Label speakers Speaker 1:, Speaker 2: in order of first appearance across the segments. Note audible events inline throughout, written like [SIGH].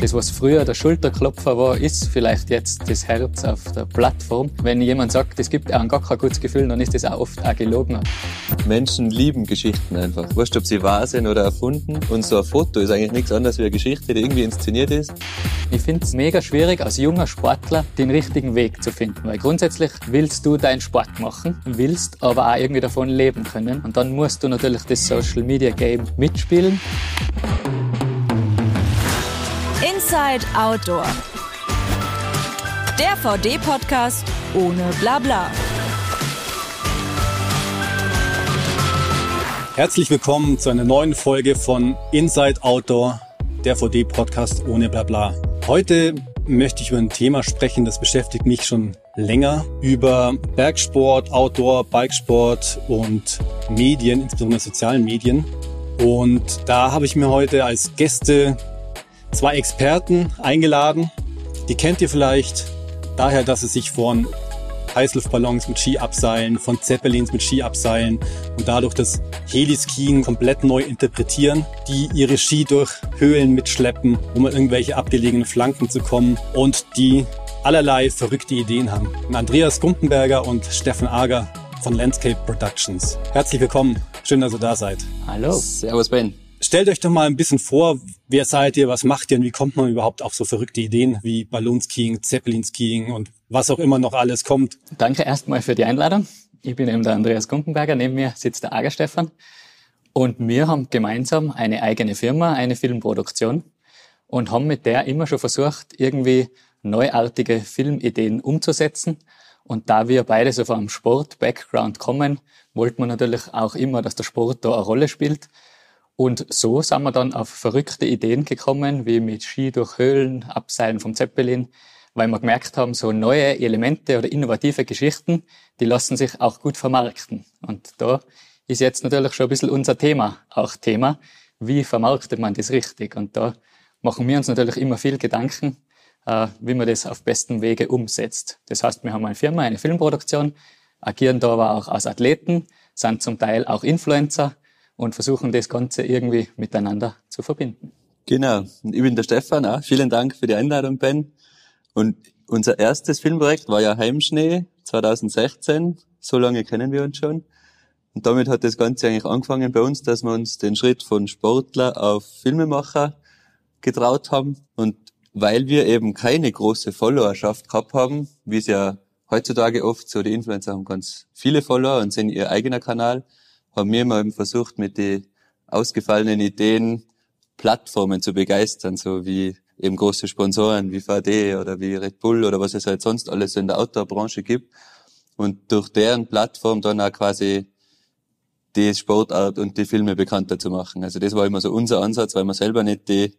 Speaker 1: Das, was früher der Schulterklopfer war, ist vielleicht jetzt das Herz auf der Plattform. Wenn jemand sagt, es gibt einem gar kein gutes Gefühl, dann ist das auch oft auch gelogen.
Speaker 2: Menschen lieben Geschichten einfach. Wurscht, ob sie wahr sind oder erfunden. Und so ein Foto ist eigentlich nichts anderes wie eine Geschichte, die irgendwie inszeniert ist.
Speaker 1: Ich finde es mega schwierig, als junger Sportler den richtigen Weg zu finden. Weil grundsätzlich willst du deinen Sport machen, willst aber auch irgendwie davon leben können. Und dann musst du natürlich das Social Media Game mitspielen.
Speaker 3: Inside Outdoor. Der VD-Podcast ohne Blabla.
Speaker 4: Herzlich willkommen zu einer neuen Folge von Inside Outdoor, der VD-Podcast ohne Blabla. Heute möchte ich über ein Thema sprechen, das beschäftigt mich schon länger, über Bergsport, Outdoor, Bikesport und Medien, insbesondere sozialen Medien. Und da habe ich mir heute als Gäste zwei Experten eingeladen. Die kennt ihr vielleicht daher, dass sie sich von Heißluftballons mit Skiabseilen, von Zeppelins mit Skiabseilen und dadurch das Heliskiing komplett neu interpretieren, die ihre Ski durch Höhlen mitschleppen, um an irgendwelche abgelegenen Flanken zu kommen und die allerlei verrückte Ideen haben. Andreas Gumpenberger und Steffen Ager von Landscape Productions. Herzlich willkommen. Schön, dass ihr da seid.
Speaker 2: Hallo. Servus Ben.
Speaker 4: Stellt euch doch mal ein bisschen vor, wer seid ihr, was macht ihr und wie kommt man überhaupt auf so verrückte Ideen wie Ballonskiing, Zeppelinskiing und was auch immer noch alles kommt.
Speaker 1: Danke erstmal für die Einladung. Ich bin eben der Andreas Gumpenberger, neben mir sitzt der Ager Stefan und wir haben gemeinsam eine eigene Firma, eine Filmproduktion und haben mit der immer schon versucht, irgendwie neuartige Filmideen umzusetzen. Und da wir beide so vom Sport-Background kommen, wollten wir natürlich auch immer, dass der Sport da eine Rolle spielt. Und so sind wir dann auf verrückte Ideen gekommen, wie mit Ski durch Höhlen, Abseilen vom Zeppelin, weil wir gemerkt haben, so neue Elemente oder innovative Geschichten, die lassen sich auch gut vermarkten. Und da ist jetzt natürlich schon ein bisschen unser Thema auch Thema. Wie vermarktet man das richtig? Und da machen wir uns natürlich immer viel Gedanken, äh, wie man das auf bestem Wege umsetzt. Das heißt, wir haben eine Firma, eine Filmproduktion, agieren da aber auch als Athleten, sind zum Teil auch Influencer und versuchen das Ganze irgendwie miteinander zu verbinden.
Speaker 2: Genau. Ich bin der Stefan. Auch. Vielen Dank für die Einladung, Ben. Und unser erstes Filmprojekt war ja Heimschnee 2016. So lange kennen wir uns schon. Und damit hat das Ganze eigentlich angefangen bei uns, dass wir uns den Schritt von Sportler auf Filmemacher getraut haben. Und weil wir eben keine große Followerschaft gehabt haben, wie es ja heutzutage oft so, die Influencer haben ganz viele Follower und sind ihr eigener Kanal, haben wir mal eben versucht, mit den ausgefallenen Ideen Plattformen zu begeistern, so wie eben große Sponsoren wie VD oder wie Red Bull oder was es halt sonst alles in der Outdoor-Branche gibt. Und durch deren Plattform dann auch quasi die Sportart und die Filme bekannter zu machen. Also das war immer so unser Ansatz, weil wir selber nicht die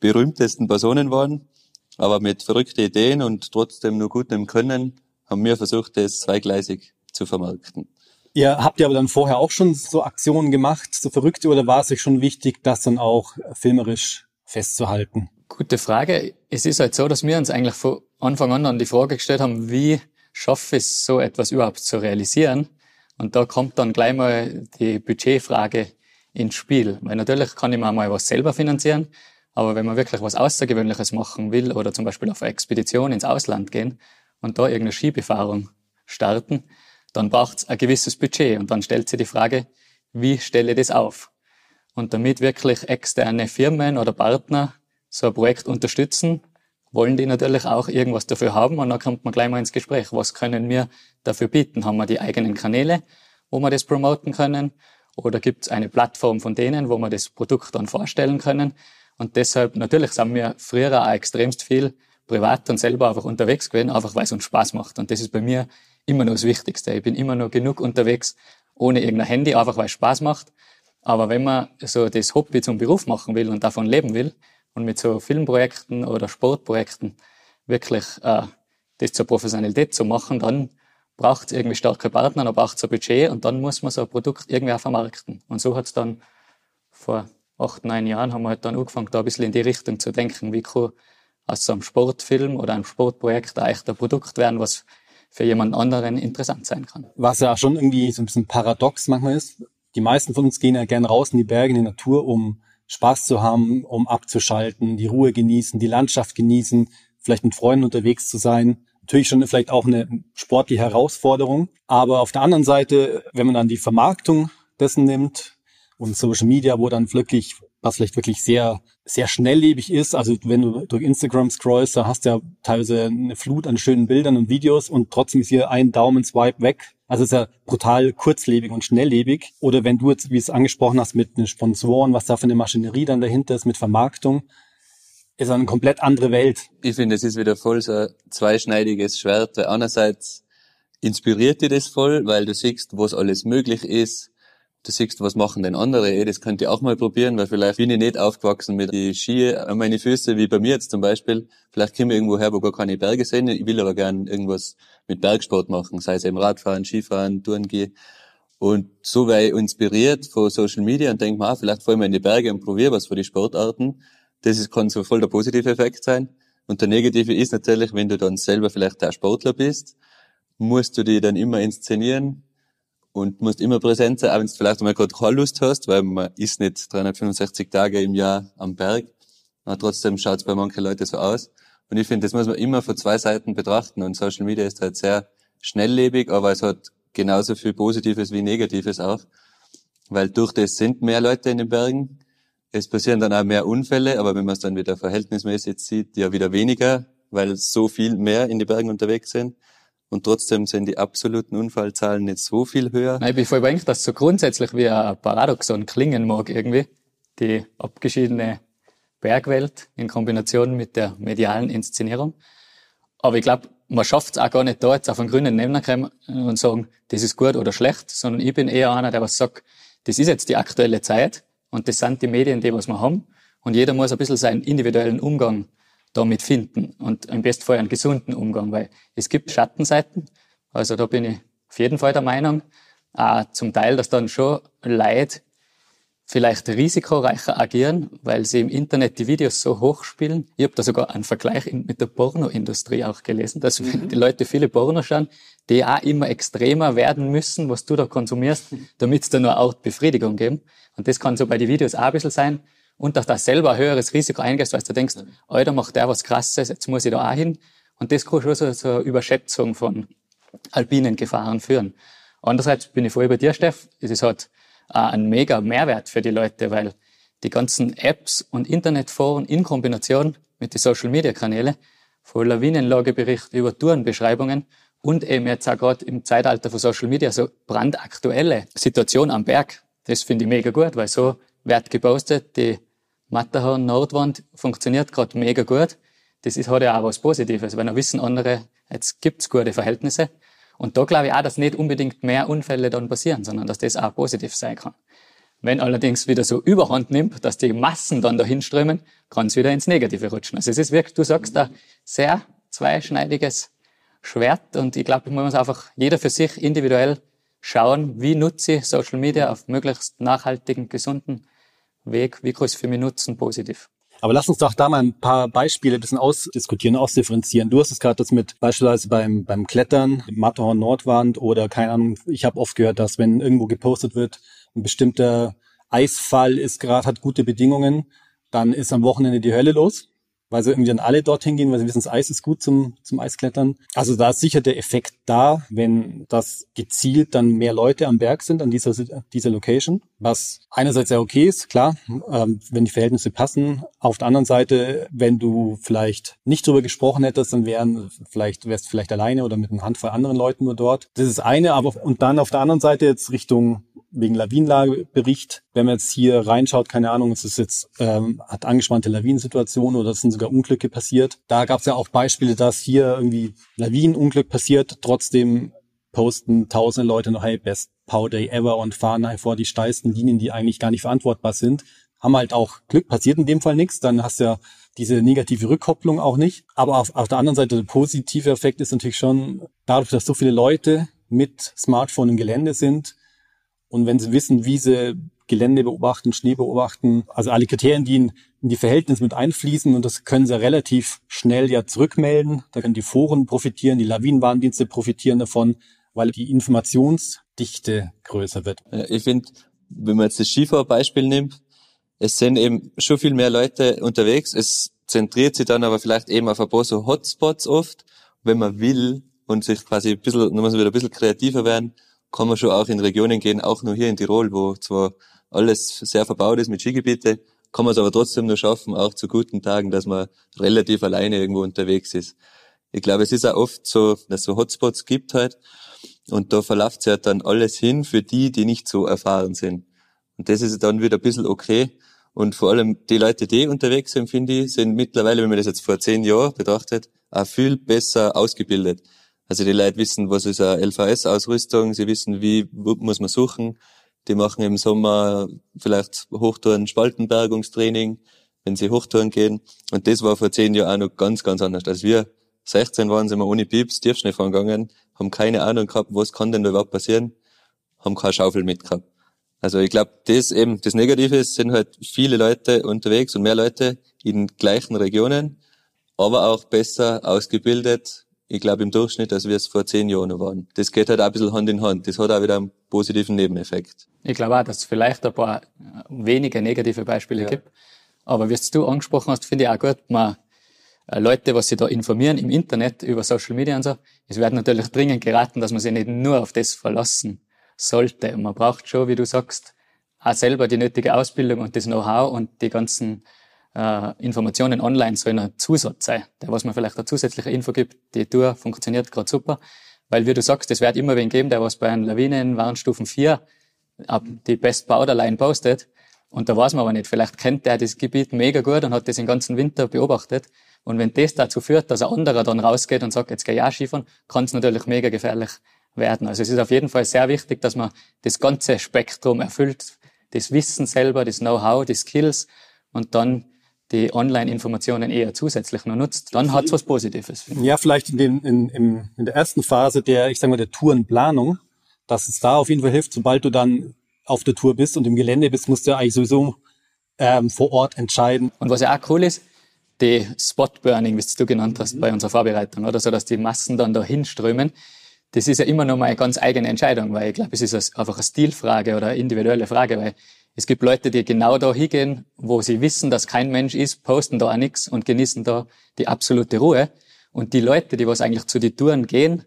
Speaker 2: berühmtesten Personen waren, aber mit verrückten Ideen und trotzdem nur gutem Können haben wir versucht, das zweigleisig zu vermarkten.
Speaker 4: Ihr habt ja aber dann vorher auch schon so Aktionen gemacht, so verrückte, oder war es euch schon wichtig, das dann auch filmerisch festzuhalten?
Speaker 1: Gute Frage. Es ist halt so, dass wir uns eigentlich von Anfang an, an die Frage gestellt haben, wie schaffe ich es, so etwas überhaupt zu realisieren? Und da kommt dann gleich mal die Budgetfrage ins Spiel. Weil natürlich kann ich mir mal was selber finanzieren, aber wenn man wirklich was Außergewöhnliches machen will oder zum Beispiel auf eine Expedition ins Ausland gehen und da irgendeine Skibefahrung starten, dann braucht es ein gewisses Budget und dann stellt sich die Frage, wie stelle ich das auf? Und damit wirklich externe Firmen oder Partner so ein Projekt unterstützen, wollen die natürlich auch irgendwas dafür haben und dann kommt man gleich mal ins Gespräch. Was können wir dafür bieten? Haben wir die eigenen Kanäle, wo wir das promoten können? Oder gibt es eine Plattform von denen, wo wir das Produkt dann vorstellen können? Und deshalb, natürlich sind wir früher auch extremst viel privat und selber einfach unterwegs gewesen, einfach weil es uns Spaß macht. Und das ist bei mir immer noch das Wichtigste. Ich bin immer noch genug unterwegs, ohne irgendein Handy, einfach weil es Spaß macht. Aber wenn man so das Hobby zum Beruf machen will und davon leben will und mit so Filmprojekten oder Sportprojekten wirklich äh, das zur Professionalität zu machen, dann braucht es irgendwie starke Partner, dann braucht es ein Budget und dann muss man so ein Produkt irgendwie auch vermarkten. Und so hat es dann vor acht, neun Jahren haben wir halt dann angefangen, da ein bisschen in die Richtung zu denken, wie kann aus so einem Sportfilm oder einem Sportprojekt eigentlich ein Produkt werden, was für jemand anderen interessant sein kann.
Speaker 4: Was ja schon irgendwie so ein bisschen paradox manchmal ist. Die meisten von uns gehen ja gerne raus in die Berge, in die Natur, um Spaß zu haben, um abzuschalten, die Ruhe genießen, die Landschaft genießen, vielleicht mit Freunden unterwegs zu sein. Natürlich schon vielleicht auch eine sportliche Herausforderung. Aber auf der anderen Seite, wenn man dann die Vermarktung dessen nimmt und Social Media, wo dann wirklich was vielleicht wirklich sehr, sehr schnelllebig ist. Also wenn du durch Instagram scrollst, da hast du ja teilweise eine Flut an schönen Bildern und Videos und trotzdem ist hier ein Daumen-Swipe weg. Also ist ja brutal kurzlebig und schnelllebig. Oder wenn du jetzt, wie es angesprochen hast, mit den Sponsoren, was da für eine Maschinerie dann dahinter ist, mit Vermarktung, ist eine komplett andere Welt.
Speaker 2: Ich finde, es ist wieder voll so ein zweischneidiges Schwert, weil einerseits inspiriert dir das voll, weil du siehst, was alles möglich ist, du siehst, was machen denn andere, eh, das könnt ihr auch mal probieren, weil vielleicht bin ich nicht aufgewachsen mit die Ski an meine Füße, wie bei mir jetzt zum Beispiel. Vielleicht komme ich irgendwo her, wo gar keine Berge sind. Ich will aber gern irgendwas mit Bergsport machen, sei es eben Radfahren, Skifahren, Touren gehen. Und so wäre ich inspiriert von Social Media und denke mir, ah, vielleicht fahren wir in die Berge und probiere was für die Sportarten. Das ist, kann so voll der positive Effekt sein. Und der negative ist natürlich, wenn du dann selber vielleicht der Sportler bist, musst du die dann immer inszenieren, und musst immer präsent sein, auch wenn du vielleicht einmal gerade keine Lust hast, weil man ist nicht 365 Tage im Jahr am Berg. Aber trotzdem schaut es bei manchen Leuten so aus. Und ich finde, das muss man immer von zwei Seiten betrachten. Und Social Media ist halt sehr schnelllebig, aber es hat genauso viel Positives wie Negatives auch. Weil durch das sind mehr Leute in den Bergen. Es passieren dann auch mehr Unfälle, aber wenn man es dann wieder verhältnismäßig sieht, ja wieder weniger, weil so viel mehr in den Bergen unterwegs sind und trotzdem sind die absoluten Unfallzahlen nicht so viel höher.
Speaker 1: Nein, ich bin voll überzeugt, dass so grundsätzlich wie ein Paradoxon klingen mag irgendwie, die abgeschiedene Bergwelt in Kombination mit der medialen Inszenierung. Aber ich glaube, man schafft es auch gar nicht da jetzt auf einen grünen Nenner kommen und sagen, das ist gut oder schlecht, sondern ich bin eher einer, der was sagt, das ist jetzt die aktuelle Zeit und das sind die Medien, die was wir haben und jeder muss ein bisschen seinen individuellen Umgang damit finden und im besten Fall einen gesunden Umgang, weil es gibt Schattenseiten. Also da bin ich auf jeden Fall der Meinung, auch zum Teil, dass dann schon Leute vielleicht risikoreicher agieren, weil sie im Internet die Videos so hoch spielen. Ich habe da sogar einen Vergleich mit der Pornoindustrie auch gelesen, dass mhm. die Leute viele Porno schauen, die auch immer extremer werden müssen, was du da konsumierst, [LAUGHS] damit es da nur auch Befriedigung geben. Und das kann so bei den Videos auch ein bisschen sein und dass du selber ein höheres Risiko eingehst, weil du denkst, Alter, macht der was Krasses, jetzt muss ich da auch hin. Und das kann schon so, eine Überschätzung von alpinen Gefahren führen. Andererseits bin ich voll bei dir, Steff. Es ist halt ein mega Mehrwert für die Leute, weil die ganzen Apps und Internetforen in Kombination mit den Social Media Kanälen von Lawinenlageberichten über Tourenbeschreibungen und eben jetzt auch gerade im Zeitalter von Social Media so brandaktuelle Situation am Berg. Das finde ich mega gut, weil so wird gepostet, die Matterhorn Nordwand funktioniert gerade mega gut. Das ist, hat ja auch was Positives, weil dann wissen andere, jetzt gibt's gute Verhältnisse. Und da glaube ich auch, dass nicht unbedingt mehr Unfälle dann passieren, sondern dass das auch positiv sein kann. Wenn allerdings wieder so Überhand nimmt, dass die Massen dann dahin strömen, kann es wieder ins Negative rutschen. Also es ist wirklich, du sagst da, sehr zweischneidiges Schwert und ich glaube, man muss einfach jeder für sich individuell schauen, wie nutze ich Social Media auf möglichst nachhaltigen, gesunden Weg, wie kann ich es für mich nutzen, positiv.
Speaker 4: Aber lass uns doch da mal ein paar Beispiele ein bisschen ausdiskutieren, ausdifferenzieren. Du hast es gerade das mit beispielsweise beim, beim Klettern, Matterhorn Nordwand oder keine Ahnung, ich habe oft gehört, dass wenn irgendwo gepostet wird, ein bestimmter Eisfall ist gerade, hat gute Bedingungen, dann ist am Wochenende die Hölle los weil sie irgendwie dann alle dorthin gehen, weil sie wissen, das Eis ist gut zum, zum Eisklettern. Also da ist sicher der Effekt da, wenn das gezielt dann mehr Leute am Berg sind an dieser, dieser Location, was einerseits ja okay ist, klar, ähm, wenn die Verhältnisse passen. Auf der anderen Seite, wenn du vielleicht nicht drüber gesprochen hättest, dann wären vielleicht, wärst vielleicht alleine oder mit einer Handvoll anderen Leuten nur dort. Das ist eine, aber und dann auf der anderen Seite jetzt Richtung wegen Lawinenlagebericht. Wenn man jetzt hier reinschaut, keine Ahnung, es ist jetzt, ähm, hat angespannte Lawinensituationen oder es sind sogar Unglücke passiert. Da gab es ja auch Beispiele, dass hier irgendwie Lawinenunglück passiert, trotzdem posten tausende Leute noch, hey, best Power Day ever und fahren vor die steilsten Linien, die eigentlich gar nicht verantwortbar sind. Haben halt auch Glück, passiert in dem Fall nichts, dann hast du ja diese negative Rückkopplung auch nicht. Aber auf, auf der anderen Seite der positive Effekt ist natürlich schon, dadurch, dass so viele Leute mit Smartphone im Gelände sind, und wenn sie wissen, wie sie Gelände beobachten, Schnee beobachten, also alle Kriterien, die in, in die Verhältnisse mit einfließen und das können sie relativ schnell ja zurückmelden. Da können die Foren profitieren, die Lawinenwarndienste profitieren davon, weil die Informationsdichte größer wird.
Speaker 2: Ich finde, wenn man jetzt das Skifahrbeispiel nimmt, es sind eben schon viel mehr Leute unterwegs. Es zentriert sich dann aber vielleicht eben auf ein paar so Hotspots oft. Wenn man will und sich quasi ein bisschen, muss man wieder ein bisschen kreativer werden, kann man schon auch in Regionen gehen, auch nur hier in Tirol, wo zwar alles sehr verbaut ist mit Skigebiete, kann man es aber trotzdem nur schaffen, auch zu guten Tagen, dass man relativ alleine irgendwo unterwegs ist. Ich glaube, es ist auch oft so, dass es so Hotspots gibt halt, und da verläuft sich halt dann alles hin für die, die nicht so erfahren sind. Und das ist dann wieder ein bisschen okay. Und vor allem die Leute, die unterwegs sind, finde ich, sind mittlerweile, wenn man das jetzt vor zehn Jahren betrachtet, auch viel besser ausgebildet. Also die Leute wissen, was ist eine LVS-Ausrüstung, sie wissen, wie muss man suchen. Die machen im Sommer vielleicht Hochtouren, Spaltenbergungstraining, wenn sie Hochtouren gehen. Und das war vor zehn Jahren auch noch ganz, ganz anders. Als wir 16 waren, sind wir ohne Pieps Tiefschnee fahren gegangen, haben keine Ahnung gehabt, was kann denn da überhaupt passieren, haben keine Schaufel mitgehabt. Also ich glaube, das eben, das Negative ist, sind halt viele Leute unterwegs und mehr Leute in gleichen Regionen, aber auch besser ausgebildet, ich glaube im Durchschnitt, als wir es vor zehn Jahren waren. Das geht halt auch ein bisschen Hand in Hand. Das hat auch wieder einen positiven Nebeneffekt.
Speaker 1: Ich glaube auch, dass es vielleicht ein paar wenige negative Beispiele ja. gibt. Aber wie du angesprochen hast, finde ich auch gut, man äh, Leute, was sich da informieren im Internet über Social Media und so, es wird natürlich dringend geraten, dass man sich nicht nur auf das verlassen sollte. Man braucht schon, wie du sagst, auch selber die nötige Ausbildung und das Know-how und die ganzen äh, Informationen online sollen ein Zusatz sein, der was man vielleicht eine zusätzliche Info gibt. Die Tour funktioniert gerade super, weil wie du sagst, es wird immer wen geben, der was bei einem Lawinenwarnstufen 4 ab die Best Borderline postet. Und da weiß man aber nicht. Vielleicht kennt der das Gebiet mega gut und hat das den ganzen Winter beobachtet. Und wenn das dazu führt, dass ein anderer dann rausgeht und sagt, jetzt gehe ich auch Skifahren, kann es natürlich mega gefährlich werden. Also es ist auf jeden Fall sehr wichtig, dass man das ganze Spektrum erfüllt, das Wissen selber, das Know-how, die Skills und dann die Online-Informationen eher zusätzlich nur nutzt, dann hat es was Positives.
Speaker 4: Ja, vielleicht in, den, in, in, in der ersten Phase der, ich sage mal, der Tourenplanung, dass es da auf jeden Fall hilft, sobald du dann auf der Tour bist und im Gelände bist, musst du ja eigentlich sowieso ähm, vor Ort entscheiden.
Speaker 1: Und was ja auch cool ist, die Spot-Burning, wie du genannt hast, mhm. bei unserer Vorbereitung, oder so, dass die Massen dann da hinströmen. Das ist ja immer noch mal eine ganz eigene Entscheidung, weil ich glaube, es ist einfach eine Stilfrage oder eine individuelle Frage, weil es gibt Leute, die genau da hingehen, wo sie wissen, dass kein Mensch ist, posten da auch nichts und genießen da die absolute Ruhe. Und die Leute, die was eigentlich zu den Touren gehen,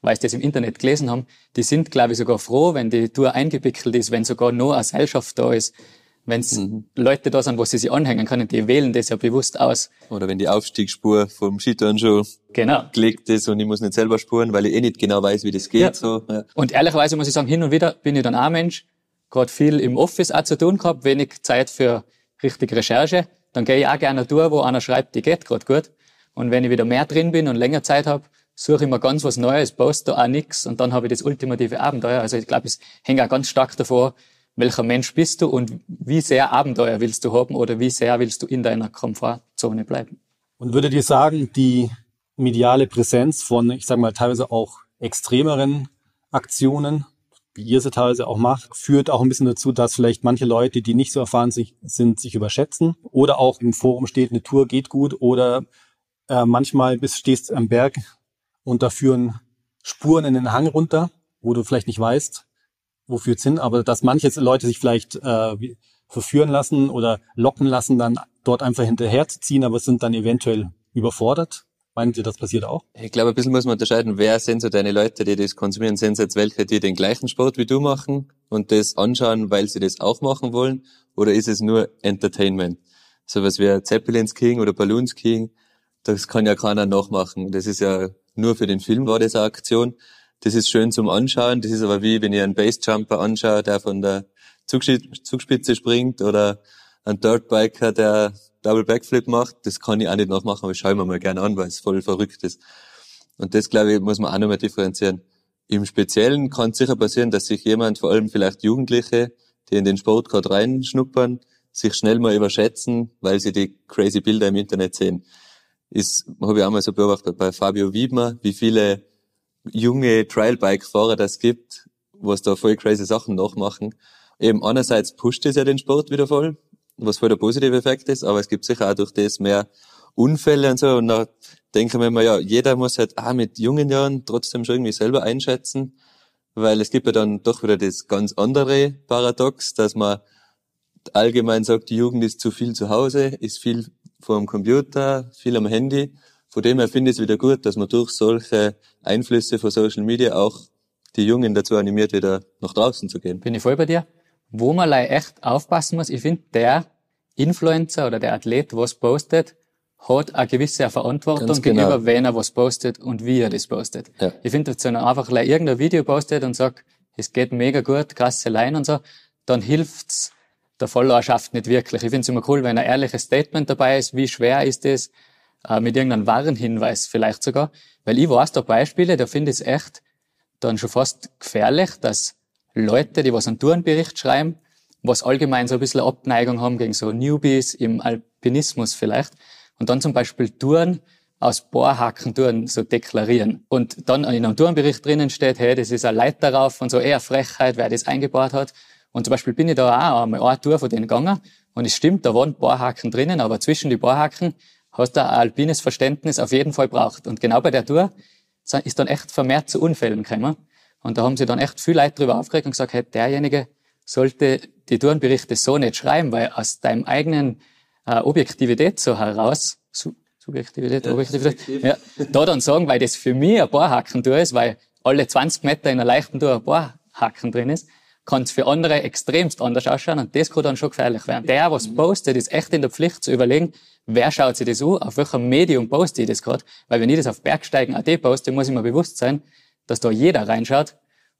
Speaker 1: weil sie das im Internet gelesen haben, die sind, glaube ich, sogar froh, wenn die Tour eingewickelt ist, wenn sogar nur eine Gesellschaft da ist, wenn mhm. Leute da sind, wo sie sich anhängen können, die wählen das ja bewusst aus.
Speaker 2: Oder wenn die Aufstiegsspur vom Skitouren schon genau. gelegt ist und ich muss nicht selber spuren, weil ich eh nicht genau weiß, wie das geht. Ja. So,
Speaker 1: ja. Und ehrlicherweise muss ich sagen, hin und wieder bin ich dann auch Mensch, gerade viel im Office auch zu tun gehabt, wenig Zeit für richtige Recherche. Dann gehe ich auch gerne durch, wo einer schreibt, die geht gerade gut. Und wenn ich wieder mehr drin bin und länger Zeit habe, suche ich mir ganz was Neues, poste auch nichts und dann habe ich das ultimative Abenteuer. Also ich glaube, es hängt auch ganz stark davor, welcher Mensch bist du und wie sehr Abenteuer willst du haben oder wie sehr willst du in deiner Komfortzone bleiben.
Speaker 4: Und würde dir sagen, die mediale Präsenz von, ich sage mal, teilweise auch extremeren Aktionen, wie ihr sie teilweise auch macht, führt auch ein bisschen dazu, dass vielleicht manche Leute, die nicht so erfahren sind, sich überschätzen oder auch im Forum steht, eine Tour geht gut oder äh, manchmal bist, stehst am Berg und da führen Spuren in den Hang runter, wo du vielleicht nicht weißt, wofür es hin, aber dass manche Leute sich vielleicht äh, verführen lassen oder locken lassen, dann dort einfach hinterher zu ziehen, aber sind dann eventuell überfordert. Meint ihr, das passiert auch?
Speaker 2: Ich glaube, ein bisschen muss man unterscheiden, wer sind so deine Leute, die das konsumieren? Sind es jetzt welche, die den gleichen Sport wie du machen und das anschauen, weil sie das auch machen wollen? Oder ist es nur Entertainment? So was wie Zeppelins King oder Balloons King, das kann ja keiner nachmachen. Das ist ja nur für den Film war das eine Aktion. Das ist schön zum Anschauen. Das ist aber wie, wenn ich einen Basejumper anschaue, der von der Zugspitze springt oder einen Dirtbiker, der Double Backflip macht. Das kann ich auch nicht nachmachen, aber ich schaue mir mal gerne an, weil es voll verrückt ist. Und das, glaube ich, muss man auch nochmal differenzieren. Im Speziellen kann es sicher passieren, dass sich jemand, vor allem vielleicht Jugendliche, die in den Sport gerade reinschnuppern, sich schnell mal überschätzen, weil sie die crazy Bilder im Internet sehen. Ist, habe ich auch mal so beobachtet bei Fabio Wiedmer, wie viele junge Trailbike-Fahrer das gibt, was da voll crazy Sachen nachmachen. Eben einerseits pusht es ja den Sport wieder voll, was voll der positive Effekt ist, aber es gibt sicher auch durch das mehr Unfälle und so. Und da denken wir immer, ja, jeder muss halt auch mit jungen Jahren trotzdem schon irgendwie selber einschätzen, weil es gibt ja dann doch wieder das ganz andere Paradox, dass man allgemein sagt, die Jugend ist zu viel zu Hause, ist viel vor dem Computer, viel am Handy. Von dem her finde ich es wieder gut, dass man durch solche Einflüsse von Social Media auch die Jungen dazu animiert, wieder nach draußen zu gehen.
Speaker 1: Bin ich voll bei dir. Wo man echt aufpassen muss, ich finde, der Influencer oder der Athlet, was postet, hat eine gewisse Verantwortung
Speaker 2: genau.
Speaker 1: gegenüber, wenn er was postet und wie er das postet.
Speaker 2: Ja.
Speaker 1: Ich finde, wenn er einfach irgendein Video postet und sagt, es geht mega gut, krasse Line und so, dann hilft's der Followerschaft nicht wirklich. Ich finde es immer cool, wenn ein ehrliches Statement dabei ist, wie schwer ist es, äh, mit irgendeinem Warnhinweis vielleicht sogar. Weil ich weiß da Beispiele, da finde ich es echt dann schon fast gefährlich, dass Leute, die was einen Tourenbericht schreiben, was allgemein so ein bisschen Abneigung haben gegen so Newbies im Alpinismus vielleicht, und dann zum Beispiel Touren aus Bohrhaken-Touren so deklarieren. Und dann in einem Tourenbericht drinnen steht, hey, das ist ein Leiter darauf und so eher Frechheit, wer das eingebaut hat. Und zum Beispiel bin ich da auch einmal eine Tour von denen gegangen und es stimmt, da waren Bohrhaken drinnen, aber zwischen die Bohrhaken hast du ein alpines Verständnis auf jeden Fall braucht. Und genau bei der Tour ist dann echt vermehrt zu Unfällen gekommen. Und da haben sie dann echt viel Leute darüber aufgeregt und gesagt, hey, derjenige sollte die Tourenberichte so nicht schreiben, weil aus deinem eigenen äh, Objektivität so heraus, Su Subjektivität, Objektivität, ja, da dann sagen, weil das für mich ein Bohrhaken-Tour ist, weil alle 20 Meter in einer leichten Tour ein Bohrhaken drin ist, kann es für andere extremst anders ausschauen und das kann dann schon gefährlich werden. Der, was postet, ist echt in der Pflicht zu überlegen, wer schaut sich das an, auf welchem Medium poste ich das gerade, weil wenn ich das auf Bergsteigen AD poste, muss ich mir bewusst sein, dass da jeder reinschaut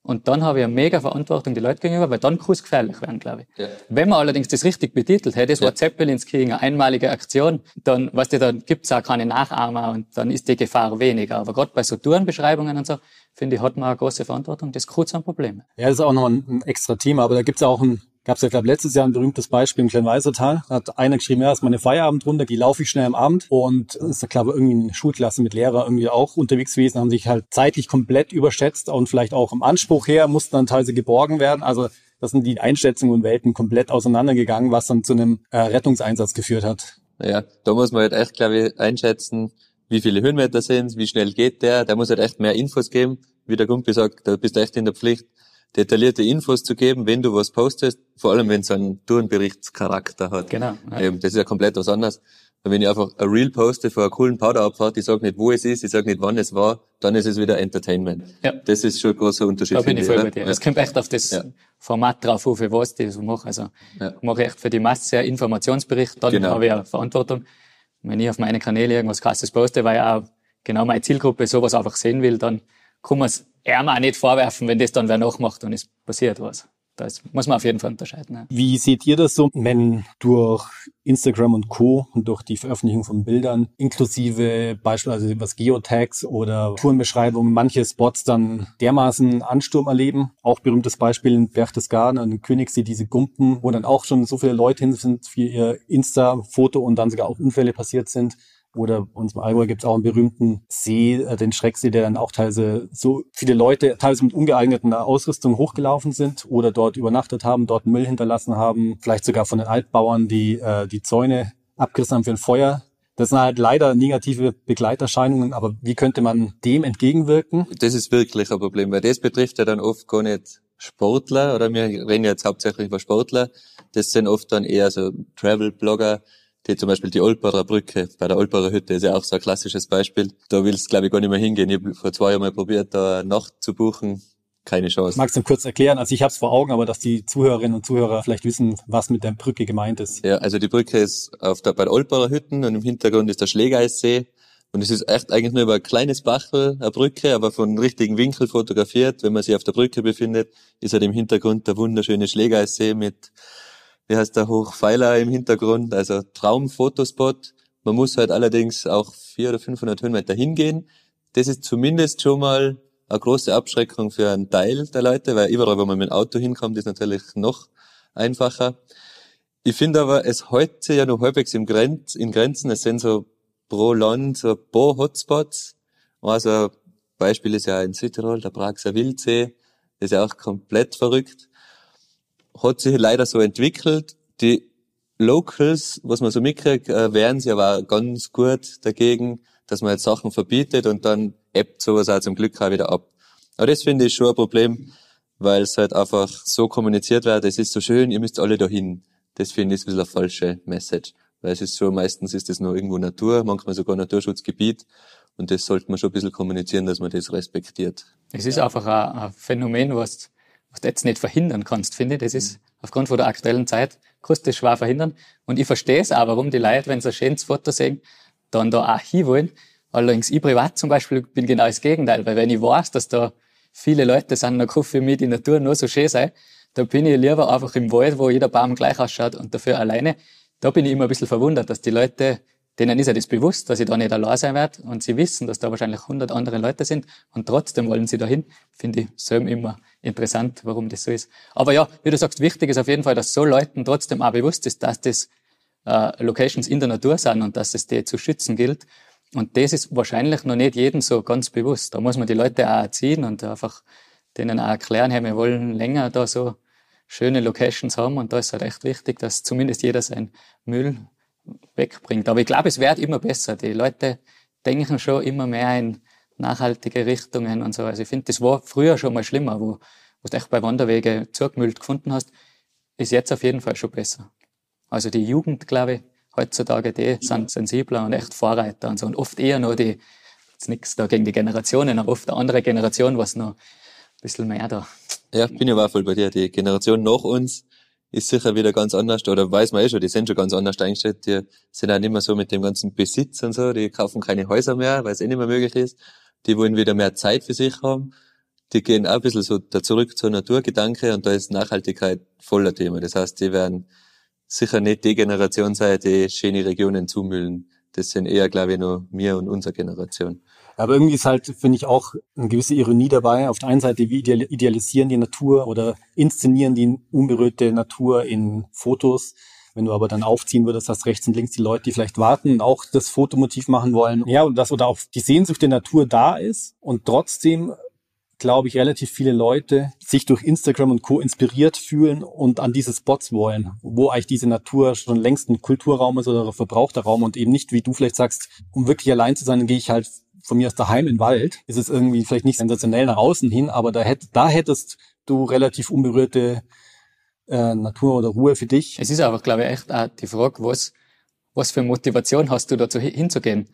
Speaker 1: und dann habe ich eine mega Verantwortung die Leute gegenüber, weil dann kann es gefährlich werden, glaube ich.
Speaker 2: Ja.
Speaker 1: Wenn man allerdings das richtig betitelt, hey, das war Zeppelins King, eine einmalige Aktion, dann, weißt du, dann gibt's auch keine Nachahmer und dann ist die Gefahr weniger. Aber gerade bei so Tourenbeschreibungen und so, finde ich, hat man eine große Verantwortung. Das kann ein Problem.
Speaker 4: Ja, das ist auch noch ein, ein extra Thema, aber da gibt's auch ein gab es ja, glaube letztes Jahr ein berühmtes Beispiel im Kleinweisertal. Da hat einer geschrieben, ja, ist meine Feierabendrunde, die laufe ich schnell am Abend. Und ist da, glaube irgendwie eine Schulklasse mit Lehrer irgendwie auch unterwegs gewesen, haben sich halt zeitlich komplett überschätzt und vielleicht auch im Anspruch her, mussten dann teilweise geborgen werden. Also das sind die Einschätzungen und Welten komplett auseinandergegangen, was dann zu einem äh, Rettungseinsatz geführt hat.
Speaker 2: Ja, da muss man halt echt, glaube ich, einschätzen, wie viele Höhenmeter sind wie schnell geht der. Der muss halt echt mehr Infos geben. Wie der Gumpi sagt, da bist du echt in der Pflicht, detaillierte Infos zu geben, wenn du was postest, vor allem wenn es einen Tourenberichtscharakter hat.
Speaker 1: Genau. Ja.
Speaker 2: Ähm, das ist ja komplett was anderes. Und wenn ich einfach ein Reel poste von einer coolen Powderabfahrt, ich sage nicht, wo es ist, ich sage nicht, wann es war, dann ist es wieder Entertainment.
Speaker 1: Ja.
Speaker 2: Das ist schon ein großer Unterschied.
Speaker 1: Da bin ich voll bei dir.
Speaker 2: Ja.
Speaker 1: Es kommt echt auf das
Speaker 2: Ja.
Speaker 1: Format drauf an, für was ich so mache. Also,
Speaker 2: Ja.
Speaker 1: mache echt für die Masse einen Informationsbericht, dann
Speaker 2: Genau.
Speaker 1: habe ich eine Verantwortung. Wenn ich auf meine Kanäle irgendwas krasses poste, weil ich auch genau meine Zielgruppe sowas einfach sehen will, dann kann man es eher auch nicht vorwerfen, wenn das dann wer nachmacht und es passiert was. Das muss man auf jeden Fall unterscheiden. Ja.
Speaker 4: Wie seht ihr das so, wenn durch Instagram und Co. und durch die Veröffentlichung von Bildern inklusive beispielsweise was Geotags oder Tourenbeschreibungen manche Spots dann dermaßen Ansturm erleben? Auch berühmtes Beispiel in Berchtesgaden und in Königssee diese Gumpen, wo dann auch schon so viele Leute hin sind für ihr Insta-Foto und dann sogar auch Unfälle passiert sind. Oder uns im Allgäu gibt es auch einen berühmten See, äh, den Schrecksee, der dann auch teilweise so viele Leute, teilweise mit ungeeigneter Ausrüstung hochgelaufen sind oder dort übernachtet haben, dort Müll hinterlassen haben, vielleicht sogar von den Altbauern, die äh, die Zäune abgerissen haben für ein Feuer. Das sind halt leider negative Begleiterscheinungen, aber wie könnte man dem entgegenwirken?
Speaker 2: Das ist wirklich ein Problem, weil das betrifft ja dann oft gar nicht Sportler, oder wir reden jetzt hauptsächlich über Sportler. Das sind oft dann eher so Travel-Blogger, die zum Beispiel die Olperer Brücke bei der Olperer Hütte ist ja auch so ein klassisches Beispiel. Da willst du, glaube ich, gar nicht mehr hingehen. Ich habe vor zwei Jahren mal probiert, da eine Nacht zu buchen. Keine Chance.
Speaker 4: Magst du kurz erklären? Also ich habe es vor Augen, aber dass die Zuhörerinnen und Zuhörer vielleicht wissen, was mit der Brücke gemeint ist.
Speaker 2: Ja, also die Brücke ist auf der, bei der Olperer Hütten und im Hintergrund ist der Schlägeissee. Und es ist echt eigentlich nur über ein kleines Bachel, eine Brücke, aber von richtigen Winkel fotografiert. Wenn man sich auf der Brücke befindet, ist halt im Hintergrund der wunderschöne Schlägeissee mit, wie heißt der, Hochpfeiler im Hintergrund. Also Traumfotospot. Man muss halt allerdings auch 400 oder 500 Höhenmeter hingehen. Das ist zumindest schon mal eine große Abschreckung für einen Teil der Leute, weil überall, wo man mit dem Auto hinkommt, ist natürlich noch einfacher. Ich finde aber, es sich ja noch halbwegs im Grenz, in Grenzen. Es sind so pro Land so ein paar Hotspots. Also Beispiel ist ja in Südtirol, der Praxer Wildsee. Das ist ja auch komplett verrückt. Hat sich leider so entwickelt. Die Locals, was man so mitkriegt, äh, wehren sich aber ganz gut dagegen, dass man jetzt Sachen verbietet und dann ebbt sowas auch zum Glück auch wieder ab. Aber das finde ich schon ein Problem, weil es halt einfach so kommuniziert wird, es ist so schön, ihr müsst alle dahin. das finde ich ein bisschen eine falsche Message. Weil es ist so, meistens ist das nur irgendwo Natur, manchmal sogar Naturschutzgebiet. Und das sollte man schon ein bisschen kommunizieren, dass man das respektiert.
Speaker 1: Es ist einfach ein, ein Phänomen, was, was du jetzt nicht verhindern kannst, finde ich. Das ist aufgrund von der aktuellen Zeit, kannst du das schwer verhindern. Und ich verstehe es auch, warum die Leute, wenn sie ein schönes Foto sehen, dann da auch hinwollen. Allerdings, ich privat zum Beispiel bin genau das Gegenteil, weil wenn ich weiß, dass da viele Leute sind, dann kann für mich die Natur nur so schön sein, da bin ich lieber einfach im Wald, wo jeder Baum gleich ausschaut und dafür alleine. Da bin ich immer ein bisschen verwundert, dass die Leute, denen ist ja das bewusst, dass ich da nicht allein sein werde und sie wissen, dass da wahrscheinlich hundert andere Leute sind und trotzdem wollen sie dahin. Finde ich selber immer interessant, warum das so ist. Aber ja, wie du sagst, wichtig ist auf jeden Fall, dass so Leuten trotzdem auch bewusst ist, dass das äh, Locations in der Natur sind und dass es die zu schützen gilt. Und das ist wahrscheinlich noch nicht jedem so ganz bewusst. Da muss man die Leute auch erziehen und einfach denen auch erklären, hey, wir wollen länger da so schöne Locations haben und da ist halt echt wichtig, dass zumindest jeder seinen Müll wegbringt. Aber ich glaube, es wird immer besser. Die Leute denken schon immer mehr in nachhaltige Richtungen und so. Also ich finde, das war früher schon mal schlimmer, wo, wo du echt bei Wanderwege zugemüllt gefunden hast, ist jetzt auf jeden Fall schon besser. Also die Jugend, glaube ich, heutzutage, die sind sensibler und echt Vorreiter und so. Und oft eher noch die, jetzt nichts da gegen die Generationen, aber oft eine andere Generation, was noch ein bisschen mehr da.
Speaker 2: Ja, bin ja auch voll bei dir. Die Generation nach uns ist sicher wieder ganz anders, oder weiß man eh schon, die sind schon ganz anders eingestellt. Die sind auch nicht mehr so mit dem ganzen Besitz und so, die kaufen keine Häuser mehr, weil es eh nicht mehr möglich ist. Die wollen wieder mehr Zeit für sich haben. Die gehen auch ein bisschen so da zurück zur Naturgedanke und da ist Nachhaltigkeit voller Thema. Das heißt, die werden sicher nicht die Generation sein, die schöne Regionen zumüllen. Das sind eher, glaube ich, nur mir und unsere Generation.
Speaker 4: Aber irgendwie ist halt, finde ich, auch eine gewisse Ironie dabei. Auf der einen Seite, wir idealisieren die Natur oder inszenieren die unberührte Natur in Fotos. Wenn du aber dann aufziehen würdest, hast rechts und links die Leute, die vielleicht warten und auch das Fotomotiv machen wollen. Ja, und das oder auch die Sehnsucht der Natur da ist und trotzdem glaube ich, relativ viele Leute sich durch Instagram und Co. inspiriert fühlen und an diese Spots wollen, wo eigentlich diese Natur schon längst ein Kulturraum ist oder ein verbrauchter Raum und eben nicht, wie du vielleicht sagst, um wirklich allein zu sein, gehe ich halt von mir aus daheim den Wald. Ist es irgendwie vielleicht nicht sensationell nach außen hin, aber da, hätt, da hättest du relativ unberührte äh, Natur oder Ruhe für dich.
Speaker 1: Es ist aber, glaube ich, echt auch die Frage, was, was für Motivation hast du dazu hinzugehen?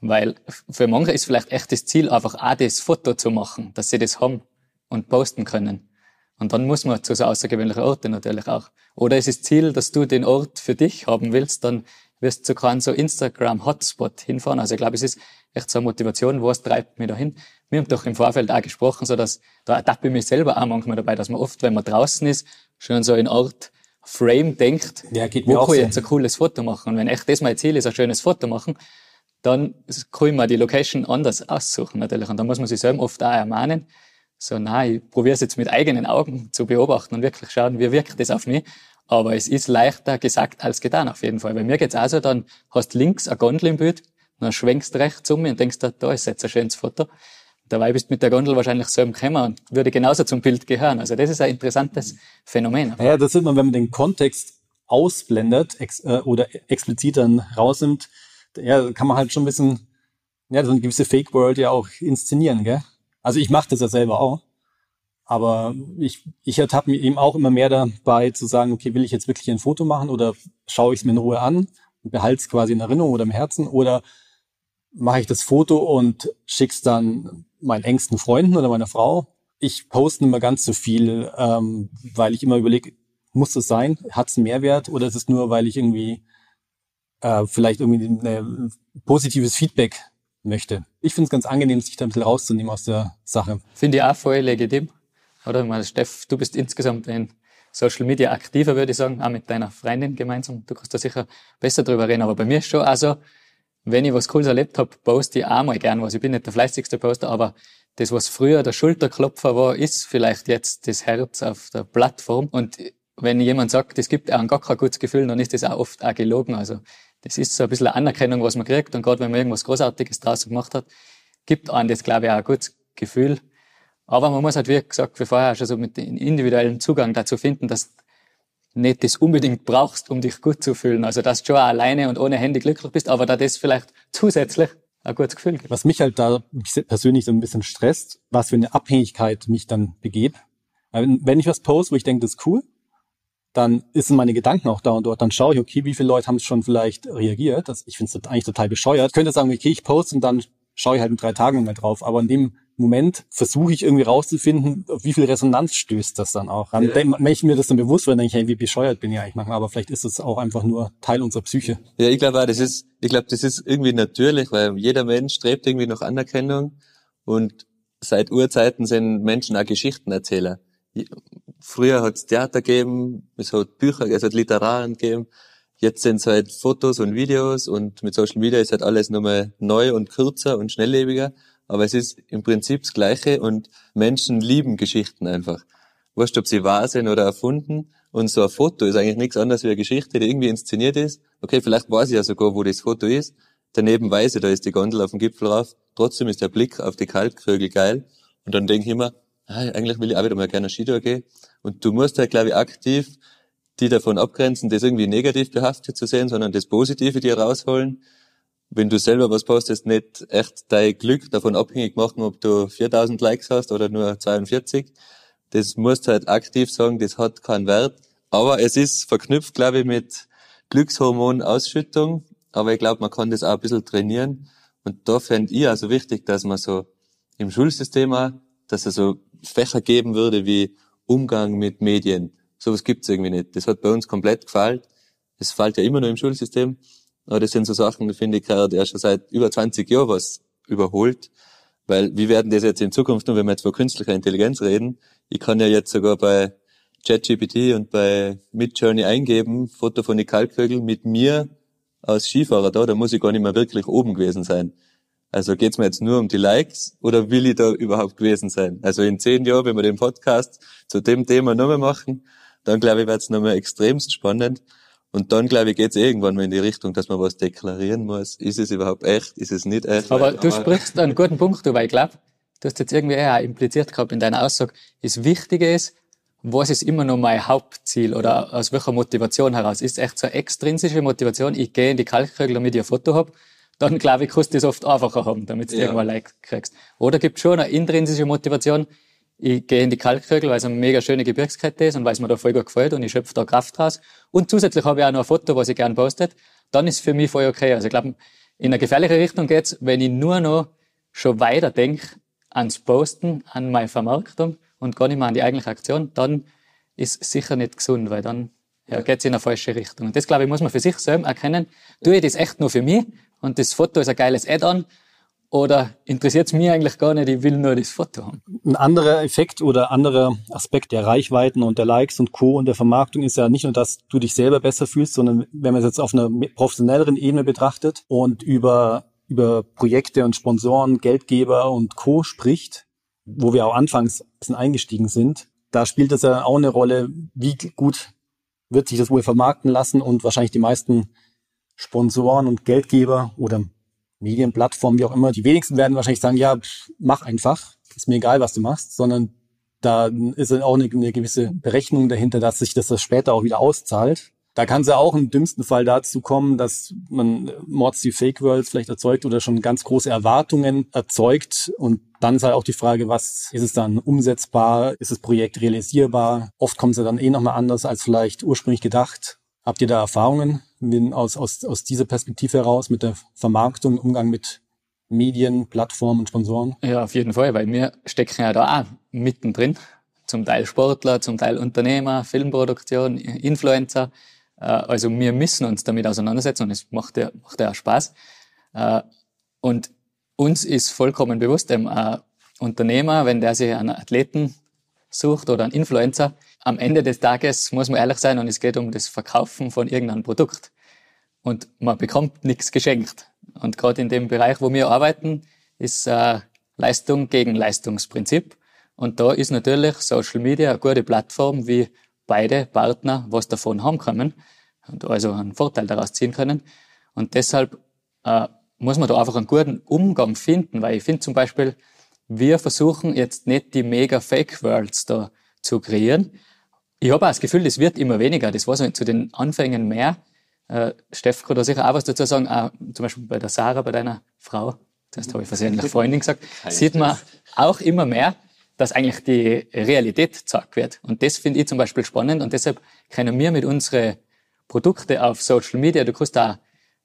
Speaker 1: Weil für manche ist vielleicht echt das Ziel, einfach auch das Foto zu machen, dass sie das haben und posten können. Und dann muss man zu so außergewöhnlichen Orten natürlich auch. Oder ist das Ziel, dass du den Ort für dich haben willst, dann wirst du zu keinem so Instagram-Hotspot hinfahren. Also ich glaube, es ist echt so eine Motivation, was treibt mich dahin. Wir haben doch im Vorfeld auch gesprochen, so dass, da ertappe ich mich selber auch manchmal dabei, dass man oft, wenn man draußen ist, schon so in Ort Frame denkt,
Speaker 4: ja, geht
Speaker 1: wo kann ich
Speaker 4: so.
Speaker 1: jetzt ein cooles Foto machen? Und wenn echt das mein Ziel ist, ein schönes Foto machen, dann kann ich mir die Location anders aussuchen natürlich. Und da muss man sich selber oft auch ermahnen, so, nein, ich probiere es jetzt mit eigenen Augen zu beobachten und wirklich schauen, wie wirkt das auf mich. Aber es ist leichter gesagt als getan auf jeden Fall. Bei mir geht's auch so, dann hast links eine Gondel im Bild, dann schwenkst rechts um und denkst, da ist jetzt ein schönes Foto. Dabei bist du mit der Gondel wahrscheinlich selber gekommen und würde genauso zum Bild gehören. Also das ist ein interessantes Phänomen.
Speaker 4: Naja, das sieht man, wenn man den Kontext ausblendet ex äh, oder explizit dann rausnimmt, ja, kann man halt schon ein bisschen, ja, so eine gewisse Fake World ja auch inszenieren, gell? Also ich mache das ja selber auch. Aber ich, ich ertappe mir eben auch immer mehr dabei zu sagen, okay, will ich jetzt wirklich ein Foto machen oder schaue ich es mir in Ruhe an und behalte es quasi in Erinnerung oder im Herzen oder mache ich das Foto und schick's dann meinen engsten Freunden oder meiner Frau. Ich poste immer ganz so viel, ähm, weil ich immer überlege, muss es sein? Hat es einen Mehrwert oder ist es nur, weil ich irgendwie äh, vielleicht irgendwie ein positives Feedback möchte? Ich finde es ganz angenehm, sich da ein bisschen rauszunehmen aus der Sache.
Speaker 1: Finde ich auch voll legitim. Oder? Meine, Steff, du bist insgesamt in Social Media aktiver, würde ich sagen, auch mit deiner Freundin gemeinsam. Du kannst da sicher besser drüber reden. Aber bei mir ist schon auch so, wenn ich was Cooles erlebt habe, poste ich auch mal gern was. Ich bin nicht der fleißigste Poster, aber das, was früher der Schulterklopfer war, ist vielleicht jetzt das Herz auf der Plattform. Und wenn jemand sagt, es gibt einem gar kein gutes Gefühl, dann ist das auch oft auch gelogen. Also das ist so ein bisschen eine Anerkennung, was man kriegt. Und gerade wenn man irgendwas Großartiges draußen gemacht hat, gibt einem das, glaube ich, auch ein gutes Gefühl. Aber man muss halt, wie gesagt, wie vorher schon so mit dem individuellen Zugang dazu finden, dass du nicht das unbedingt brauchst, um dich gut zu fühlen. Also, dass du schon alleine und ohne Handy glücklich bist, aber da das vielleicht zusätzlich ein gutes Gefühl gibt.
Speaker 4: Was mich halt da persönlich so ein bisschen stresst, was für eine Abhängigkeit mich dann begebe. Wenn ich was poste, wo ich denke, das ist cool, dann ist meine Gedanken auch da und dort. Dann schaue ich, okay, wie viele Leute haben schon vielleicht reagiert. Das, ich finde es eigentlich total bescheuert. Ich könnte sagen, okay, ich poste und dann schaue ich halt in drei Tagen mal drauf. Aber in dem Moment versuche ich irgendwie rauszufinden, auf wie viel Resonanz stößt das dann auch. Dann, ja. Wenn ich mir das dann bewusst werde, denke ich, hey, wie bescheuert bin ich eigentlich manchmal, aber vielleicht ist es auch einfach nur Teil unserer Psyche.
Speaker 2: Ja, ich glaube auch, das ist, ich glaube, das ist irgendwie natürlich, weil jeder Mensch strebt irgendwie nach Anerkennung und seit Urzeiten sind Menschen auch Geschichtenerzähler. Früher hat es Theater gegeben, es hat Bücher, es hat Literaren gegeben. Jetzt sind es halt Fotos und Videos und mit Social Media ist halt alles nochmal neu und kürzer und schnelllebiger. Aber es ist im Prinzip das Gleiche und Menschen lieben Geschichten einfach. Wurscht, ob sie wahr sind oder erfunden. Und so ein Foto ist eigentlich nichts anderes wie eine Geschichte, die irgendwie inszeniert ist. Okay, vielleicht weiß ich ja sogar, wo das Foto ist. Daneben weiß ich, da ist die Gondel auf dem Gipfel rauf. Trotzdem ist der Blick auf die Kalkkrögel geil. Und dann denke ich immer, ah, eigentlich will ich auch wieder mal gerne Skitour gehen. Und du musst halt, glaube ich, aktiv die davon abgrenzen, das irgendwie negativ behaftet zu sehen, sondern das Positive dir rausholen. Wenn du selber was postest, nicht echt dein Glück davon abhängig machen, ob du 4000 Likes hast oder nur 42. Das musst du halt aktiv sagen, das hat keinen Wert. Aber es ist verknüpft, glaube ich, mit Glückshormonausschüttung. Aber ich glaube, man kann das auch ein bisschen trainieren. Und da fände ich also wichtig, dass man so im Schulsystem auch, dass es so Fächer geben würde wie Umgang mit Medien. Sowas gibt's irgendwie nicht. Das hat bei uns komplett gefallen. Es fällt ja immer noch im Schulsystem. Aber das sind so Sachen, die finde ich, gerade erst schon seit über 20 Jahren was überholt. Weil, wie werden das jetzt in Zukunft, nur wenn wir jetzt von künstlicher Intelligenz reden? Ich kann ja jetzt sogar bei ChatGPT und bei Midjourney eingeben, Foto von den Kalkvögeln mit mir als Skifahrer da, da muss ich gar nicht mehr wirklich oben gewesen sein. Also geht's mir jetzt nur um die Likes oder will ich da überhaupt gewesen sein? Also in zehn Jahren, wenn wir den Podcast zu dem Thema nochmal machen, dann glaube ich, wird's nochmal extremst spannend. Und dann, glaube ich, geht's irgendwann mal in die Richtung, dass man was deklarieren muss. Ist es überhaupt echt? Ist es nicht echt?
Speaker 1: Aber du sprichst einen guten Punkt, weil ich glaube, du hast jetzt irgendwie eher impliziert gehabt in deiner Aussage, das Wichtige ist, was ist immer noch mein Hauptziel oder aus welcher Motivation heraus? Ist echt so eine extrinsische Motivation, ich gehe in die Kalkkrögel, damit ich ein Foto hab dann glaube ich, kannst du das oft einfacher haben, damit du ja. irgendwann Like kriegst. Oder gibt schon eine intrinsische Motivation, ich gehe in die Kalkkrögel, weil es eine mega schöne Gebirgskette ist und weil es mir da voll gut gefällt und ich schöpfe da Kraft raus. Und zusätzlich habe ich auch noch ein Foto, was ich gerne postet. Dann ist es für mich voll okay. Also ich glaube, in eine gefährliche Richtung geht's, wenn ich nur noch schon weiter denke ans Posten, an meine Vermarktung und gar nicht mehr an die eigentliche Aktion, dann ist es sicher nicht gesund, weil dann ja, geht's in eine falsche Richtung. Und das, glaube ich, muss man für sich selber erkennen. Tue ich das echt nur für mich und das Foto ist ein geiles Add-on oder interessiert es mich eigentlich gar nicht, ich will nur das Foto haben.
Speaker 4: Ein anderer Effekt oder anderer Aspekt der Reichweiten und der Likes und Co. und der Vermarktung ist ja nicht nur, dass du dich selber besser fühlst, sondern wenn man es jetzt auf einer professionelleren Ebene betrachtet und über, über Projekte und Sponsoren, Geldgeber und Co. spricht, wo wir auch anfangs ein bisschen eingestiegen sind, da spielt das ja auch eine Rolle, wie gut wird sich das wohl vermarkten lassen und wahrscheinlich die meisten Sponsoren und Geldgeber oder Medienplattformen, wie auch immer, die wenigsten werden wahrscheinlich sagen, ja, mach einfach, ist mir egal, was du machst, sondern da ist auch eine, eine gewisse Berechnung dahinter, dass sich das, das später auch wieder auszahlt. Da kann es ja auch im dümmsten Fall dazu kommen, dass man Mods die Fake Worlds vielleicht erzeugt oder schon ganz große Erwartungen erzeugt. Und dann ist halt auch die Frage, was ist es dann umsetzbar? Ist das Projekt realisierbar? Oft kommt es ja dann eh nochmal anders als vielleicht ursprünglich gedacht. Habt ihr da Erfahrungen aus, aus, aus dieser Perspektive heraus mit der Vermarktung, Umgang mit Medien, Plattformen und Sponsoren?
Speaker 1: Ja, auf jeden Fall, weil wir stecken ja da auch mittendrin. Zum Teil Sportler, zum Teil Unternehmer, Filmproduktion, Influencer. Äh, also wir müssen uns damit auseinandersetzen und es macht ja, macht ja auch Spaß. Äh, und uns ist vollkommen bewusst, dem Unternehmer, wenn der sich einen Athleten sucht oder einen Influencer, am Ende des Tages muss man ehrlich sein und es geht um das Verkaufen von irgendeinem Produkt. Und man bekommt nichts geschenkt. Und gerade in dem Bereich, wo wir arbeiten, ist äh, Leistung gegen Leistungsprinzip. Und da ist natürlich Social Media eine gute Plattform, wie beide Partner was davon haben können und also einen Vorteil daraus ziehen können. Und deshalb äh, muss man da einfach einen guten Umgang finden, weil ich finde zum Beispiel, wir versuchen jetzt nicht die mega Fake Worlds da zu kreieren, ich habe auch das Gefühl, das wird immer weniger. Das war so zu den Anfängen mehr. Äh, Steff kann da sicher auch was dazu sagen. Auch zum Beispiel bei der Sarah, bei deiner Frau, das habe ich versehentlich [LAUGHS] Freundin gesagt, sieht man auch immer mehr, dass eigentlich die Realität gezeigt wird. Und das finde ich zum Beispiel spannend und deshalb können wir mit unseren Produkten auf Social Media, du kannst da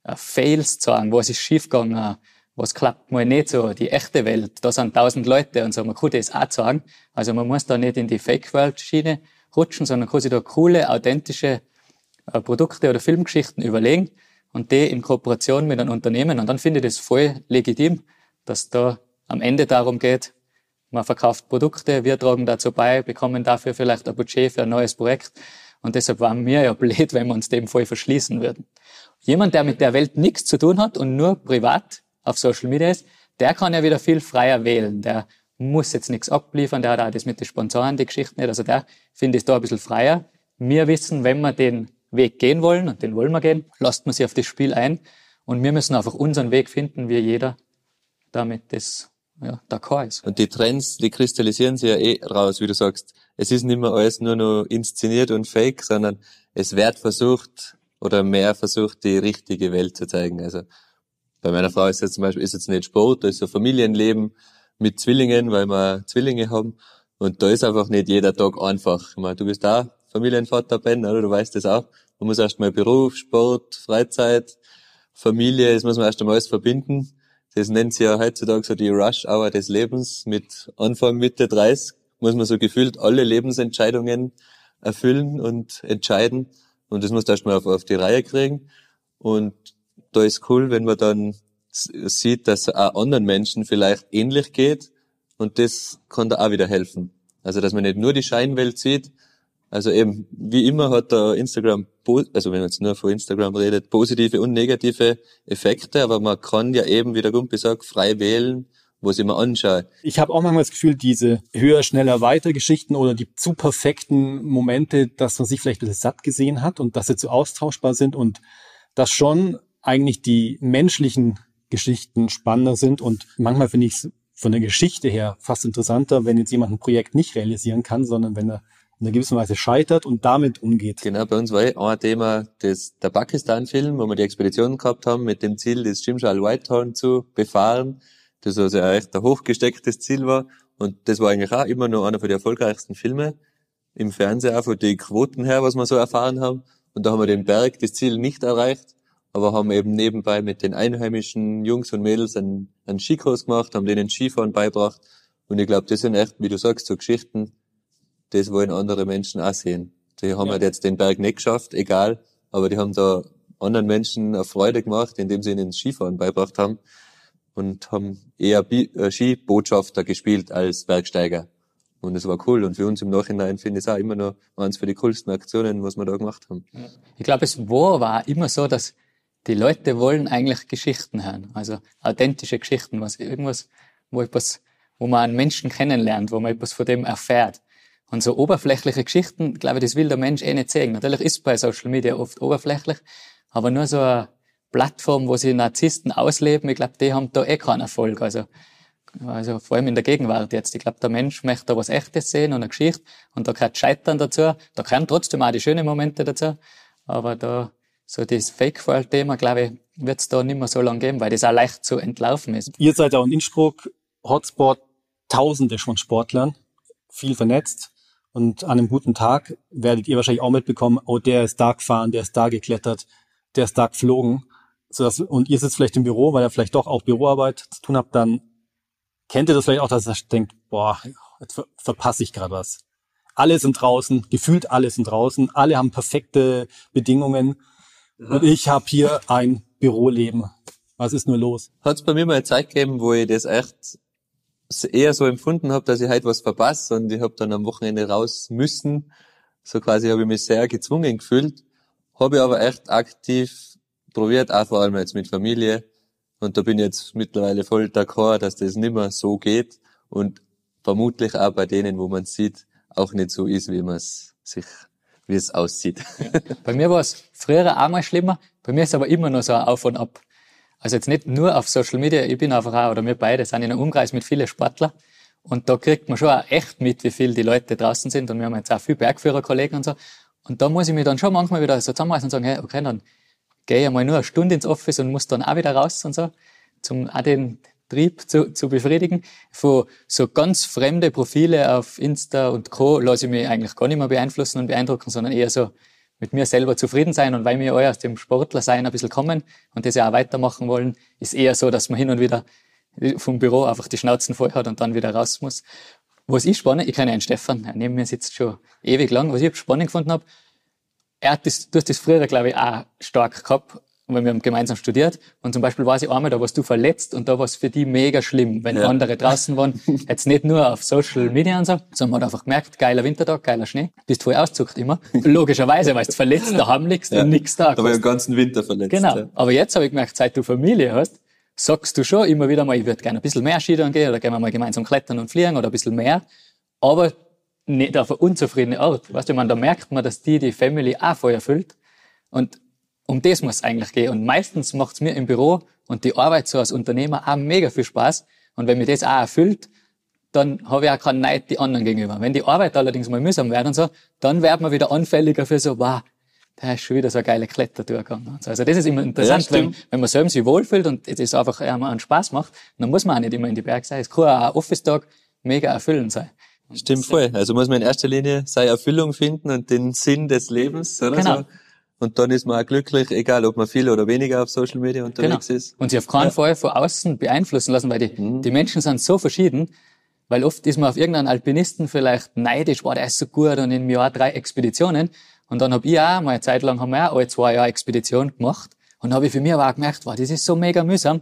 Speaker 1: äh, Fails zeigen, was ist schiefgegangen, was klappt mal nicht so, die echte Welt, da sind tausend Leute und so, man kann das auch sagen. Also man muss da nicht in die Fake-World-Schiene rutschen, sondern sich da coole, authentische äh, Produkte oder Filmgeschichten überlegen und die in Kooperation mit einem Unternehmen. Und dann finde ich das voll legitim, dass da am Ende darum geht, man verkauft Produkte, wir tragen dazu bei, bekommen dafür vielleicht ein Budget für ein neues Projekt. Und deshalb waren wir ja [LAUGHS] blöd, wenn wir uns dem voll verschließen würden. Jemand, der mit der Welt nichts zu tun hat und nur privat auf Social Media ist, der kann ja wieder viel freier wählen. Der muss jetzt nichts abliefern, der hat auch das mit den Sponsoren, die Geschichten nicht. Also der finde ich da ein bisschen freier. Wir wissen, wenn wir den Weg gehen wollen, und den wollen wir gehen, lasst man sich auf das Spiel ein. Und wir müssen einfach unseren Weg finden, wie jeder, damit das ja, d'accord ist.
Speaker 2: Und die Trends, die kristallisieren sich ja eh raus, wie du sagst. Es ist nicht mehr alles nur noch inszeniert und fake, sondern es wird versucht oder mehr versucht, die richtige Welt zu zeigen. Also bei meiner Frau ist jetzt zum Beispiel ist jetzt nicht Sport, da ist so Familienleben mit Zwillingen, weil wir Zwillinge haben. Und da ist einfach nicht jeder Tag einfach. Ich meine, du bist da Familienvater, Ben, oder? Du weißt das auch. Man muss erst mal Beruf, Sport, Freizeit, Familie, das muss man erst einmal alles verbinden. Das nennt sie ja heutzutage so die Rush Hour des Lebens. Mit Anfang, Mitte 30 muss man so gefühlt alle Lebensentscheidungen erfüllen und entscheiden. Und das muss du erst mal auf, auf die Reihe kriegen. Und da ist cool, wenn man dann sieht, dass es auch anderen Menschen vielleicht ähnlich geht. Und das kann da auch wieder helfen. Also, dass man nicht nur die Scheinwelt sieht. Also eben, wie immer hat da Instagram, also wenn man jetzt nur von Instagram redet, positive und negative Effekte, aber man kann ja eben, wie Gumpi sagt, frei wählen, wo sie mal anschauen.
Speaker 4: Ich habe auch manchmal das Gefühl, diese höher, schneller, weiter Geschichten oder die zu perfekten Momente, dass man sich vielleicht ein bisschen satt gesehen hat und dass sie zu austauschbar sind und dass schon eigentlich die menschlichen Geschichten spannender sind und manchmal finde ich es von der Geschichte her fast interessanter, wenn jetzt jemand ein Projekt nicht realisieren kann, sondern wenn er in einer gewissen Weise scheitert und damit umgeht.
Speaker 2: Genau, bei uns war eh ein Thema das, der Pakistan-Film, wo wir die Expedition gehabt haben, mit dem Ziel, das Shimshal Whitehorn zu befahren, das also echt ein hochgestecktes Ziel war. Und das war eigentlich auch immer noch einer von den erfolgreichsten Filme im Fernsehen, auch von den Quoten her, was wir so erfahren haben. Und da haben wir den Berg, das Ziel nicht erreicht aber haben eben nebenbei mit den einheimischen Jungs und Mädels einen, einen Skikurs gemacht, haben denen Skifahren beibracht. Und ich glaube, das sind echt, wie du sagst, so Geschichten, das wollen andere Menschen auch sehen. Die haben ja. halt jetzt den Berg nicht geschafft, egal, aber die haben da anderen Menschen eine Freude gemacht, indem sie ihnen Skifahren beibracht haben und haben eher äh, Skibotschafter gespielt als Bergsteiger. Und es war cool. Und für uns im Nachhinein finde ich es auch immer noch eins für die coolsten Aktionen, was wir da gemacht haben.
Speaker 1: Ich glaube, es war, war immer so, dass die Leute wollen eigentlich Geschichten hören, also authentische Geschichten, was irgendwas, wo etwas, wo man einen Menschen kennenlernt, wo man etwas von dem erfährt. Und so oberflächliche Geschichten, glaube ich, das will der Mensch eh nicht sehen. Natürlich ist bei Social Media oft oberflächlich, aber nur so eine Plattform, wo sie Narzissten ausleben, ich glaube, die haben da eh keinen Erfolg. Also, also vor allem in der Gegenwart jetzt. Ich glaube, der Mensch möchte da was Echtes sehen und eine Geschichte und da gehört Scheitern dazu. Da gehören trotzdem auch die schönen Momente dazu. Aber da so das Fake-World-Thema, glaube ich, wird es da nicht mehr so lange geben, weil das auch leicht zu entlaufen ist.
Speaker 4: Ihr seid auch in Innsbruck, Hotspot, Tausende von Sportlern, viel vernetzt. Und an einem guten Tag werdet ihr wahrscheinlich auch mitbekommen, oh, der ist da gefahren, der ist da geklettert, der ist da geflogen. So dass, und ihr sitzt vielleicht im Büro, weil ihr vielleicht doch auch Büroarbeit zu tun habt, dann kennt ihr das vielleicht auch, dass ihr denkt, boah, jetzt ver verpasse ich gerade was. Alle sind draußen, gefühlt alle sind draußen, alle haben perfekte Bedingungen und ich habe hier ein Büroleben. Was ist nur los?
Speaker 2: Hat es bei mir mal eine Zeit gegeben, wo ich das echt eher so empfunden habe, dass ich halt was verpasse und ich habe dann am Wochenende raus müssen. So quasi habe ich mich sehr gezwungen gefühlt. Habe ich aber echt aktiv probiert, auch vor allem jetzt mit Familie. Und da bin ich jetzt mittlerweile voll d'accord, dass das nicht mehr so geht und vermutlich auch bei denen, wo man sieht, auch nicht so ist, wie man es sich wie es aussieht.
Speaker 1: Ja. Bei mir war es früher auch mal schlimmer. Bei mir ist aber immer noch so ein Auf und Ab. Also jetzt nicht nur auf Social Media, ich bin einfach auch, oder wir beide sind in einem Umkreis mit vielen Sportlern. Und da kriegt man schon auch echt mit, wie viel die Leute draußen sind. Und wir haben jetzt auch viele Bergführerkollegen und so. Und da muss ich mich dann schon manchmal wieder so zusammenreißen und sagen, hey, okay, dann gehe ich mal nur eine Stunde ins Office und muss dann auch wieder raus und so. Zum auch den, Trieb zu, zu befriedigen. Von so ganz fremde Profile auf Insta und Co. lasse ich mich eigentlich gar nicht mehr beeinflussen und beeindrucken, sondern eher so mit mir selber zufrieden sein. Und weil wir alle aus dem Sportlersein ein bisschen kommen und das ja auch weitermachen wollen, ist eher so, dass man hin und wieder vom Büro einfach die Schnauzen voll hat und dann wieder raus muss. Was ich spannend, ich kenne einen Stefan, der neben mir sitzt schon ewig lang, was ich spannend gefunden habe, er hat das, du hast das früher, glaube ich, auch stark gehabt, weil wir haben gemeinsam studiert. Und zum Beispiel weiß ich einmal, da warst du verletzt und da war es für die mega schlimm, wenn ja. andere draußen waren. [LAUGHS] Jetzt nicht nur auf Social Media und so, sondern man hat einfach gemerkt, geiler Wintertag, geiler Schnee. Bist voll auszuckt immer. [LAUGHS] Logischerweise, weil du verletzt daheim liegst ja. und nichts da
Speaker 2: Aber im ganzen Winter verletzt.
Speaker 1: Genau. Ja. Aber jetzt habe ich gemerkt, seit du Familie hast, sagst du schon immer wieder mal, ich würde gerne ein bisschen mehr Skifahren gehen oder gehen wir mal gemeinsam klettern und fliegen oder ein bisschen mehr. Aber nicht auf eine unzufriedene Art. Weißt du, man, da merkt man, dass die die Family auch voll erfüllt. Und um das muss es eigentlich gehen. Und meistens macht es mir im Büro und die Arbeit so als Unternehmer auch mega viel Spaß. Und wenn mir das auch erfüllt, dann habe ich auch keinen Neid die anderen gegenüber. Wenn die Arbeit allerdings mal mühsam wird und so, dann wird man wieder anfälliger für so, wow, der ist schon wieder so eine geile Klettertour gegangen. Also das ist immer interessant, ja, wenn, wenn man selbst sich wohlfühlt und es einfach ja, einen Spaß macht, dann muss man auch nicht immer in die Berge sein. Es kann auch ein Office-Tag mega erfüllend sein.
Speaker 2: Stimmt voll. Also muss man in erster Linie seine Erfüllung finden und den Sinn des Lebens, oder
Speaker 1: genau.
Speaker 2: so. Und dann ist man auch glücklich, egal ob man viel oder weniger auf Social Media unterwegs
Speaker 1: genau.
Speaker 2: ist.
Speaker 1: Und sich auf keinen ja. Fall von außen beeinflussen lassen, weil die, mhm. die Menschen sind so verschieden, weil oft ist man auf irgendeinen Alpinisten vielleicht neidisch, war der ist so gut und in im Jahr drei Expeditionen. Und dann hab ich auch, mal eine Zeit lang haben wir auch alle zwei Jahre Expedition gemacht. Und habe ich für mich aber auch gemerkt, wow, das ist so mega mühsam.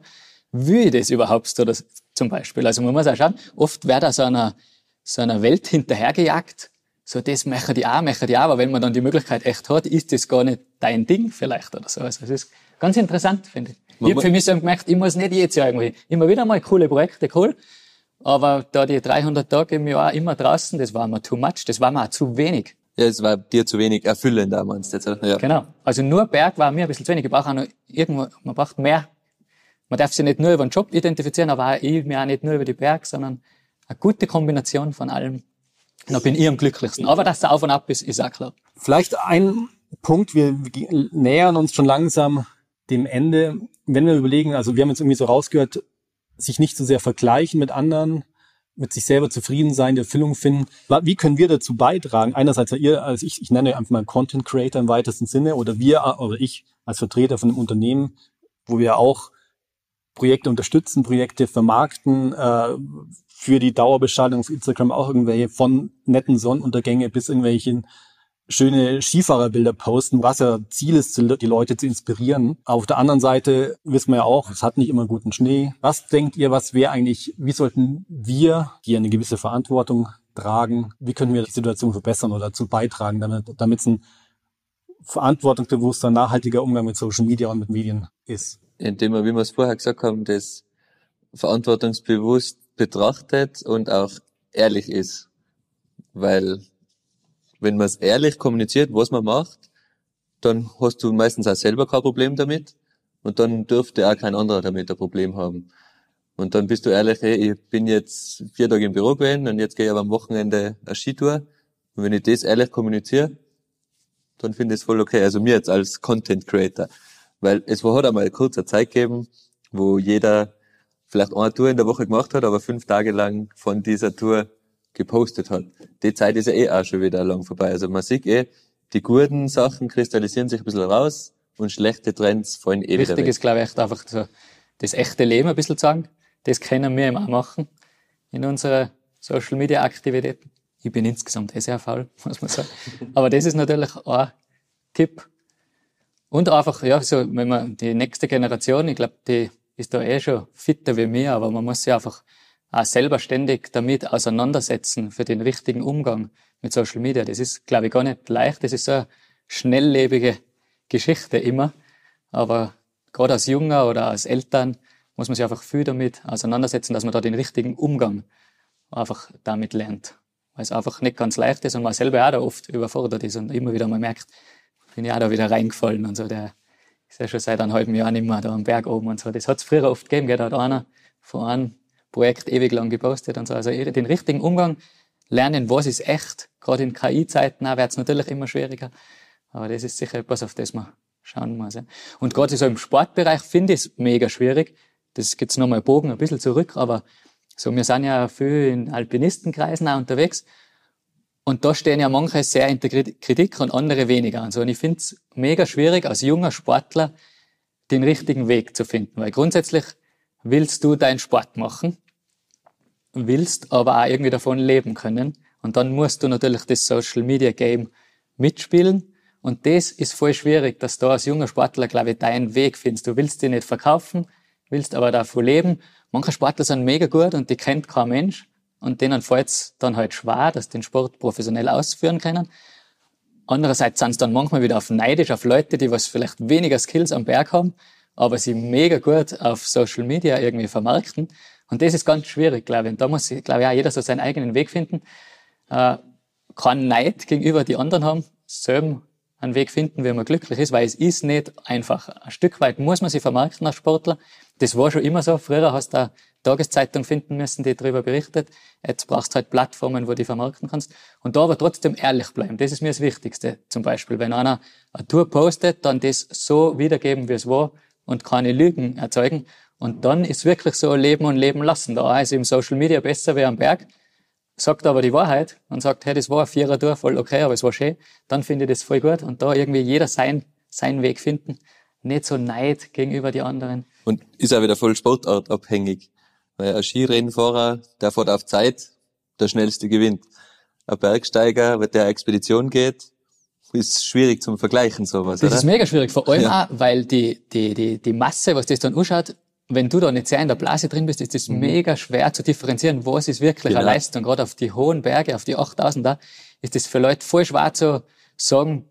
Speaker 1: Will ich das überhaupt so, das, zum Beispiel? Also man muss auch schauen, oft wird da so einer, so einer Welt hinterhergejagt. So, das möchte ich auch, möchte ich auch. Aber wenn man dann die Möglichkeit echt hat, ist das gar nicht dein Ding vielleicht oder so. Also, das ist ganz interessant, finde ich. Ich habe für mich so gemerkt, ich muss nicht jedes Jahr irgendwie, immer wieder mal coole Projekte, cool. Aber da die 300 Tage im Jahr immer draußen, das war mir too much, das war mir auch zu wenig.
Speaker 2: Ja, es war dir zu wenig erfüllend damals. Jetzt, ja.
Speaker 1: Genau. Also nur Berg war mir ein bisschen zu wenig. Ich brauche auch noch irgendwo, man braucht mehr. Man darf sich nicht nur über den Job identifizieren, aber ich mir auch nicht nur über die Berg, sondern eine gute Kombination von allem. Da bin ich am glücklichsten. Aber dass der Auf und Ab ist, ist auch klar.
Speaker 4: Vielleicht ein Punkt, wir nähern uns schon langsam dem Ende. Wenn wir überlegen, also wir haben jetzt irgendwie so rausgehört, sich nicht so sehr vergleichen mit anderen, mit sich selber zufrieden sein, die Erfüllung finden. Wie können wir dazu beitragen? Einerseits ihr, als ich, ich nenne einfach mal Content Creator im weitesten Sinne oder wir oder ich als Vertreter von einem Unternehmen, wo wir auch Projekte unterstützen, Projekte vermarkten, äh, für die Dauerbeschallung auf Instagram auch irgendwelche von netten Sonnenuntergänge bis irgendwelchen schöne Skifahrerbilder posten, was ja Ziel ist, die Leute zu inspirieren. Auf der anderen Seite wissen wir ja auch, es hat nicht immer guten Schnee. Was denkt ihr, was wäre eigentlich, wie sollten wir, die eine gewisse Verantwortung tragen, wie können wir die Situation verbessern oder dazu beitragen, damit, damit es ein verantwortungsbewusster, nachhaltiger Umgang mit Social Media und mit Medien ist?
Speaker 2: Indem wir, wie wir es vorher gesagt haben, das verantwortungsbewusst betrachtet und auch ehrlich ist. Weil wenn man es ehrlich kommuniziert, was man macht, dann hast du meistens auch selber kein Problem damit und dann dürfte auch kein anderer damit ein Problem haben. Und dann bist du ehrlich, hey, ich bin jetzt vier Tage im Büro gewesen und jetzt gehe ich aber am Wochenende eine Skitour. Und wenn ich das ehrlich kommuniziere, dann finde ich es voll okay. Also mir jetzt als Content Creator. Weil es war, hat einmal eine Zeit gegeben, wo jeder vielleicht eine Tour in der Woche gemacht hat, aber fünf Tage lang von dieser Tour gepostet hat. Die Zeit ist ja eh auch schon wieder lang vorbei. Also man sieht eh, die guten Sachen kristallisieren sich ein bisschen raus und schlechte Trends fallen eh
Speaker 1: Wichtig
Speaker 2: wieder weg.
Speaker 1: ist, glaube ich, einfach so das echte Leben ein bisschen zu sagen. Das können wir immer machen in unserer Social Media Aktivitäten. Ich bin insgesamt eh sehr faul, [LAUGHS] muss man sagen. Aber das ist natürlich ein Tipp. Und einfach, ja, so, wenn man die nächste Generation, ich glaube, die ist da eh schon fitter wie mir, aber man muss sich einfach auch selber ständig damit auseinandersetzen für den richtigen Umgang mit Social Media. Das ist, glaube ich, gar nicht leicht. Das ist so eine schnelllebige Geschichte immer. Aber gerade als Junger oder als Eltern muss man sich einfach viel damit auseinandersetzen, dass man da den richtigen Umgang einfach damit lernt. Weil es einfach nicht ganz leicht ist und man selber auch da oft überfordert ist und immer wieder mal merkt, bin ich auch da wieder reingefallen und so. Der ist ja schon seit einem halben Jahr nicht mehr da am Berg oben und so. Das hat es früher oft gegeben, gell? da hat einer von einem Projekt ewig lang gepostet und so. Also den richtigen Umgang lernen, was ist echt. Gerade in KI-Zeiten wird es natürlich immer schwieriger. Aber das ist sicher etwas, auf das man schauen muss. Ja. Und gerade so im Sportbereich finde ich es mega schwierig, das geht's nochmal Bogen ein bisschen zurück, aber so, wir sind ja viel in Alpinistenkreisen auch unterwegs. Und da stehen ja manche sehr in der Kritik und andere weniger. Und so, und ich finde es mega schwierig, als junger Sportler den richtigen Weg zu finden. Weil grundsätzlich willst du deinen Sport machen, willst aber auch irgendwie davon leben können. Und dann musst du natürlich das Social Media Game mitspielen. Und das ist voll schwierig, dass du als junger Sportler, glaube ich, deinen Weg findest. Du willst dich nicht verkaufen, willst aber davon leben. Manche Sportler sind mega gut und die kennt kein Mensch. Und denen fällt es dann halt schwer, dass die den Sport professionell ausführen können. Andererseits sind es dann manchmal wieder auf neidisch auf Leute, die was vielleicht weniger Skills am Berg haben, aber sie mega gut auf Social Media irgendwie vermarkten. Und das ist ganz schwierig, glaube ich. Und da muss, glaube ich, auch jeder so seinen eigenen Weg finden. Äh, kann Neid gegenüber die anderen haben, selben einen Weg finden, wie man glücklich ist, weil es ist nicht einfach. Ein Stück weit muss man sich vermarkten als Sportler. Das war schon immer so. Früher hast du Tageszeitung finden müssen, die darüber berichtet. Jetzt brauchst du halt Plattformen, wo du die vermarkten kannst. Und da aber trotzdem ehrlich bleiben. Das ist mir das Wichtigste. Zum Beispiel, wenn einer eine Tour postet, dann das so wiedergeben, wie es war und keine Lügen erzeugen. Und dann ist wirklich so Leben und Leben lassen. Da ist im Social Media besser wie am Berg sagt aber die Wahrheit und sagt, hey, das war ein Vierer Tour, voll okay, aber es war schön, dann finde ich das voll gut und da irgendwie jeder sein, seinen Weg finden. Nicht so Neid gegenüber die anderen.
Speaker 2: Und ist auch wieder voll sportartabhängig. Weil ein Skirennfahrer, der fährt auf Zeit, der schnellste gewinnt. Ein Bergsteiger, der Expedition geht, ist schwierig zum Vergleichen, sowas,
Speaker 1: Das
Speaker 2: oder?
Speaker 1: ist mega schwierig, vor allem
Speaker 2: Ja.
Speaker 1: auch, weil die, die, die, die Masse, was das dann anschaut, wenn du da nicht sehr in der Blase drin bist, ist das mega schwer zu differenzieren, was ist wirklich
Speaker 2: Genau.
Speaker 1: eine Leistung. Gerade auf die hohen Berge, auf die 8000er, ist das für Leute voll schwer zu sagen,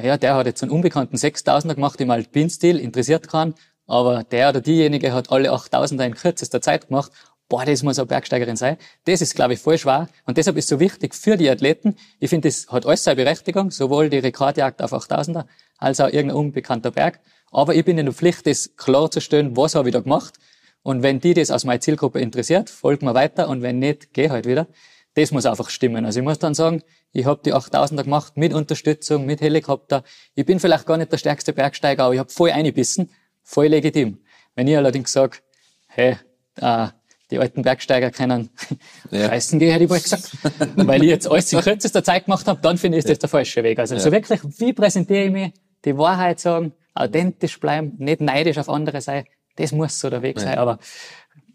Speaker 1: ja, der hat jetzt einen unbekannten 6000er gemacht im Alpinstil, interessiert keinen, aber der oder diejenige hat alle 8000er in kürzester Zeit gemacht. Boah, das muss eine Bergsteigerin sein. Das ist, glaube ich, voll schwer. Und deshalb ist es so wichtig für die Athleten. Ich finde, das hat alles seine Berechtigung, sowohl die Rekordjagd auf 8000er als auch irgendein unbekannter Berg. Aber ich bin in der Pflicht, das klarzustellen, was habe ich da gemacht. Und wenn die das aus meiner Zielgruppe interessiert, folgt mir weiter. Und wenn nicht, geh halt wieder. Das muss einfach stimmen. Also ich muss dann sagen, ich habe die 8000er gemacht mit Unterstützung, mit Helikopter. Ich bin vielleicht gar nicht der stärkste Bergsteiger, aber ich habe voll eingebissen, voll legitim. Wenn ich allerdings sage, hey, äh, die alten Bergsteiger können [LAUGHS]
Speaker 2: Ja.
Speaker 1: scheißen gehen, hätte ich bald gesagt. Weil ich jetzt alles in kürzester Zeit gemacht habe, dann finde ich, ist das der falsche Weg. Also so wirklich, wie präsentiere ich mich, die Wahrheit sagen, authentisch bleiben, nicht neidisch auf andere sein, das muss so der Weg sein, aber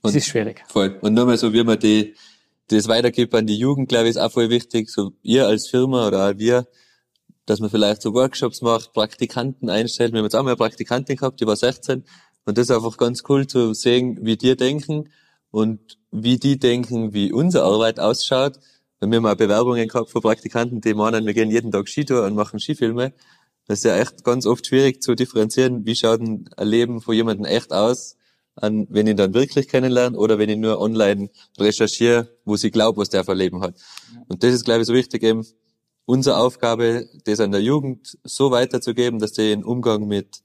Speaker 1: es ist schwierig.
Speaker 2: Voll. Und nur mal so, wie man die, das weitergibt an die Jugend, glaube ich, ist auch voll wichtig. So ihr als Firma oder auch wir, dass man vielleicht so Workshops macht, Praktikanten einstellt. Wir haben jetzt auch mal eine Praktikantin gehabt, die war 16. Und das ist einfach ganz cool zu sehen, wie die denken und wie die denken, wie unsere Arbeit ausschaut. Wir haben mal Bewerbungen gehabt von Praktikanten, die meinen, wir gehen jeden Tag Skitour und machen Skifilme. Das ist ja echt ganz oft schwierig zu differenzieren, wie schaut ein Leben von jemandem echt aus, an, wenn ich ihn dann wirklich kennenlerne oder wenn ich nur online recherchiere, wo sie glaubt, was der für ein Leben hat. Und das ist, glaube ich, so wichtig eben, unsere Aufgabe, das an der Jugend so weiterzugeben, dass die einen Umgang mit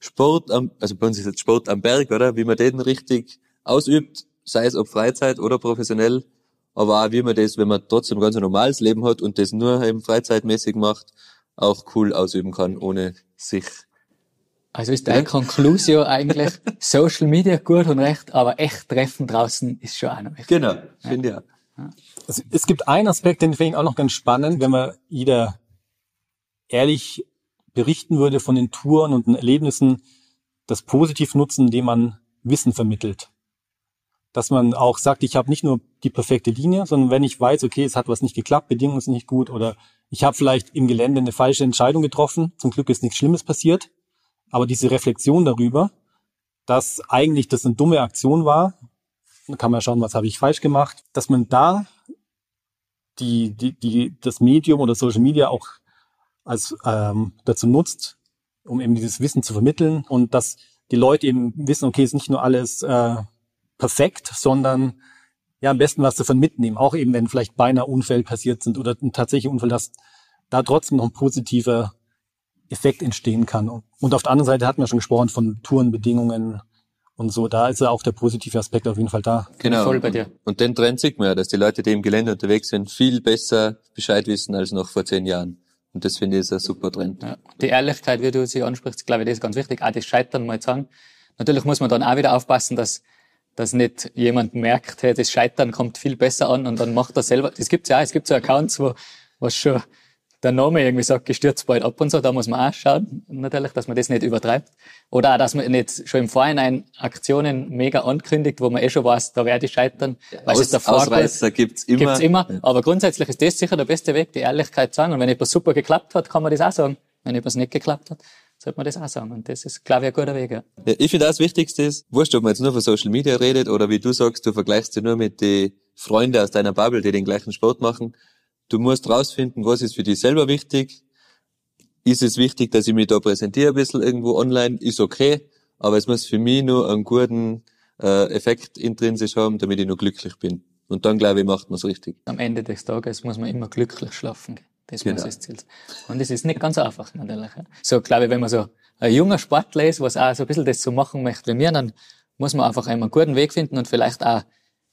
Speaker 2: Sport, am, also bei uns ist jetzt Sport am Berg, oder? Wie man den richtig ausübt, sei es ob Freizeit oder professionell, aber auch wie man das, wenn man trotzdem ganz ein normales Leben hat und das nur eben freizeitmäßig macht, auch cool ausüben kann, ohne sich
Speaker 1: Also ist deine Conclusio eigentlich [LAUGHS] Social Media gut und recht, aber echt Treffen draußen ist schon auch noch wichtig.
Speaker 2: Genau, finde ich auch.
Speaker 4: Also, es gibt einen Aspekt, den finde ich auch noch ganz spannend, wenn man jeder ehrlich berichten würde von den Touren und den Erlebnissen, das positiv nutzen, indem man Wissen vermittelt. Dass man auch sagt, ich habe nicht nur die perfekte Linie, sondern wenn ich weiß, okay, es hat was nicht geklappt, Bedingungen sind nicht gut oder ich habe vielleicht im Gelände eine falsche Entscheidung getroffen, zum Glück ist nichts Schlimmes passiert, aber diese Reflexion darüber, dass eigentlich das eine dumme Aktion war, dann kann man schauen, was habe ich falsch gemacht, dass man da die, die, die, das Medium oder Social Media auch als ähm, dazu nutzt, um eben dieses Wissen zu vermitteln und dass die Leute eben wissen, okay, es ist nicht nur alles äh, perfekt, sondern ja am besten was davon mitnehmen, auch eben wenn vielleicht beinahe Unfälle passiert sind oder ein tatsächlicher Unfall, dass da trotzdem noch ein positiver Effekt entstehen kann. Und auf der anderen Seite hatten wir schon gesprochen von Tourenbedingungen und so, da ist ja auch der positive Aspekt auf jeden Fall da.
Speaker 2: Genau.
Speaker 1: voll bei dir.
Speaker 2: Und den Trend sieht man ja, dass die Leute, die im Gelände unterwegs sind, viel besser Bescheid wissen als noch vor zehn Jahren. Und das finde ich ist ein super Trend.
Speaker 1: Ja. Die Ehrlichkeit, wie du sie ansprichst, glaube ich, das ist ganz wichtig. Auch das Scheitern mal sagen. Natürlich muss man dann auch wieder aufpassen, dass dass nicht jemand merkt, hey, das Scheitern kommt viel besser an und dann macht er selber. Das gibt's ja, auch, es gibt so Accounts, wo was schon der Name irgendwie sagt, gestürzt bald ab und so, da muss man auch schauen, natürlich, dass man das nicht übertreibt. Oder auch, dass man nicht schon im Vorhinein Aktionen mega ankündigt, wo man eh schon weiß, da werde ich scheitern.
Speaker 2: Aus, es davor Ausreißer gibt's immer.
Speaker 1: Gibt's immer. Aber grundsätzlich ist das sicher der beste Weg, die Ehrlichkeit zu sagen. Und wenn etwas super geklappt hat, kann man das auch sagen. Wenn etwas nicht geklappt hat, sollte man das auch sagen. Und das ist, glaube ich, ein guter Weg. Ja.
Speaker 2: ja ich finde das Wichtigste ist, wurscht, ob man jetzt nur von Social Media redet oder wie du sagst, du vergleichst dich nur mit den Freunden aus deiner Bubble, die den gleichen Sport machen. Du musst rausfinden, was ist für dich selber wichtig. Ist es wichtig, dass ich mich da präsentiere ein bisschen irgendwo online? Ist okay. Aber es muss für mich nur einen guten äh, Effekt intrinsisch haben, damit ich nur glücklich bin. Und dann, glaube ich, macht man es richtig.
Speaker 1: Am Ende des Tages muss man immer glücklich schlafen. Das genau. muss das Ziel sein. Und das ist nicht ganz einfach, natürlich. So, glaube ich, wenn man so ein junger Sportler ist, was auch so ein bisschen das so machen möchte wie mir, dann muss man einfach einen guten Weg finden und vielleicht auch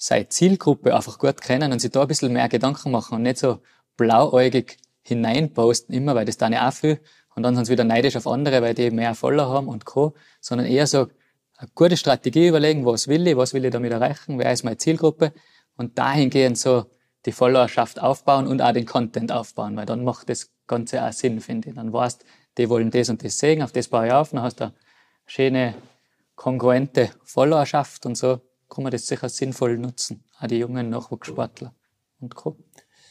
Speaker 1: seine Zielgruppe einfach gut kennen und sich da ein bisschen mehr Gedanken machen und nicht so blauäugig hineinposten immer, weil das dann ja auch viel und dann sind sie wieder neidisch auf andere, weil die mehr Follower haben und Co., sondern eher so eine gute Strategie überlegen, was will ich, was will ich damit erreichen, wer ist meine Zielgruppe und dahingehend so die Followerschaft aufbauen und auch den Content aufbauen, weil dann macht das Ganze auch Sinn, finde ich. Dann weißt, die wollen das und das sehen, auf das baue ich auf, dann hast du eine schöne, kongruente Followerschaft und so kann man das sicher sinnvoll nutzen. Auch die jungen Nachwuchssportler und Co.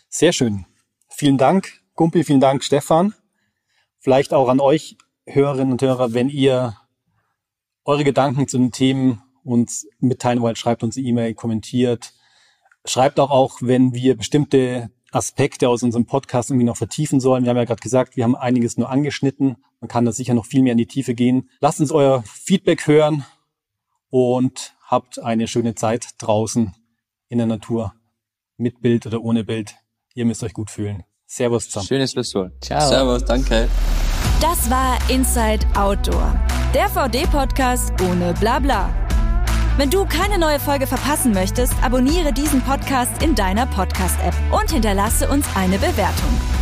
Speaker 4: Sehr schön. Vielen Dank, Gumpi, vielen Dank, Stefan. Vielleicht auch an euch, Hörerinnen und Hörer, wenn ihr eure Gedanken zu den Themen uns mitteilen wollt, schreibt uns eine E-Mail, kommentiert. Schreibt auch, auch, wenn wir bestimmte Aspekte aus unserem Podcast irgendwie noch vertiefen sollen. Wir haben ja gerade gesagt, wir haben einiges nur angeschnitten. Man kann da sicher noch viel mehr in die Tiefe gehen. Lasst uns euer Feedback hören und habt eine schöne Zeit draußen in der Natur. Mit Bild oder ohne Bild. Ihr müsst euch gut fühlen. Servus zusammen.
Speaker 2: Schönes Schlusswort.
Speaker 1: Ciao.
Speaker 2: Servus, danke.
Speaker 3: Das war Inside Outdoor. Der VD-Podcast ohne Blabla. Wenn du keine neue Folge verpassen möchtest, abonniere diesen Podcast in deiner Podcast-App und hinterlasse uns eine Bewertung.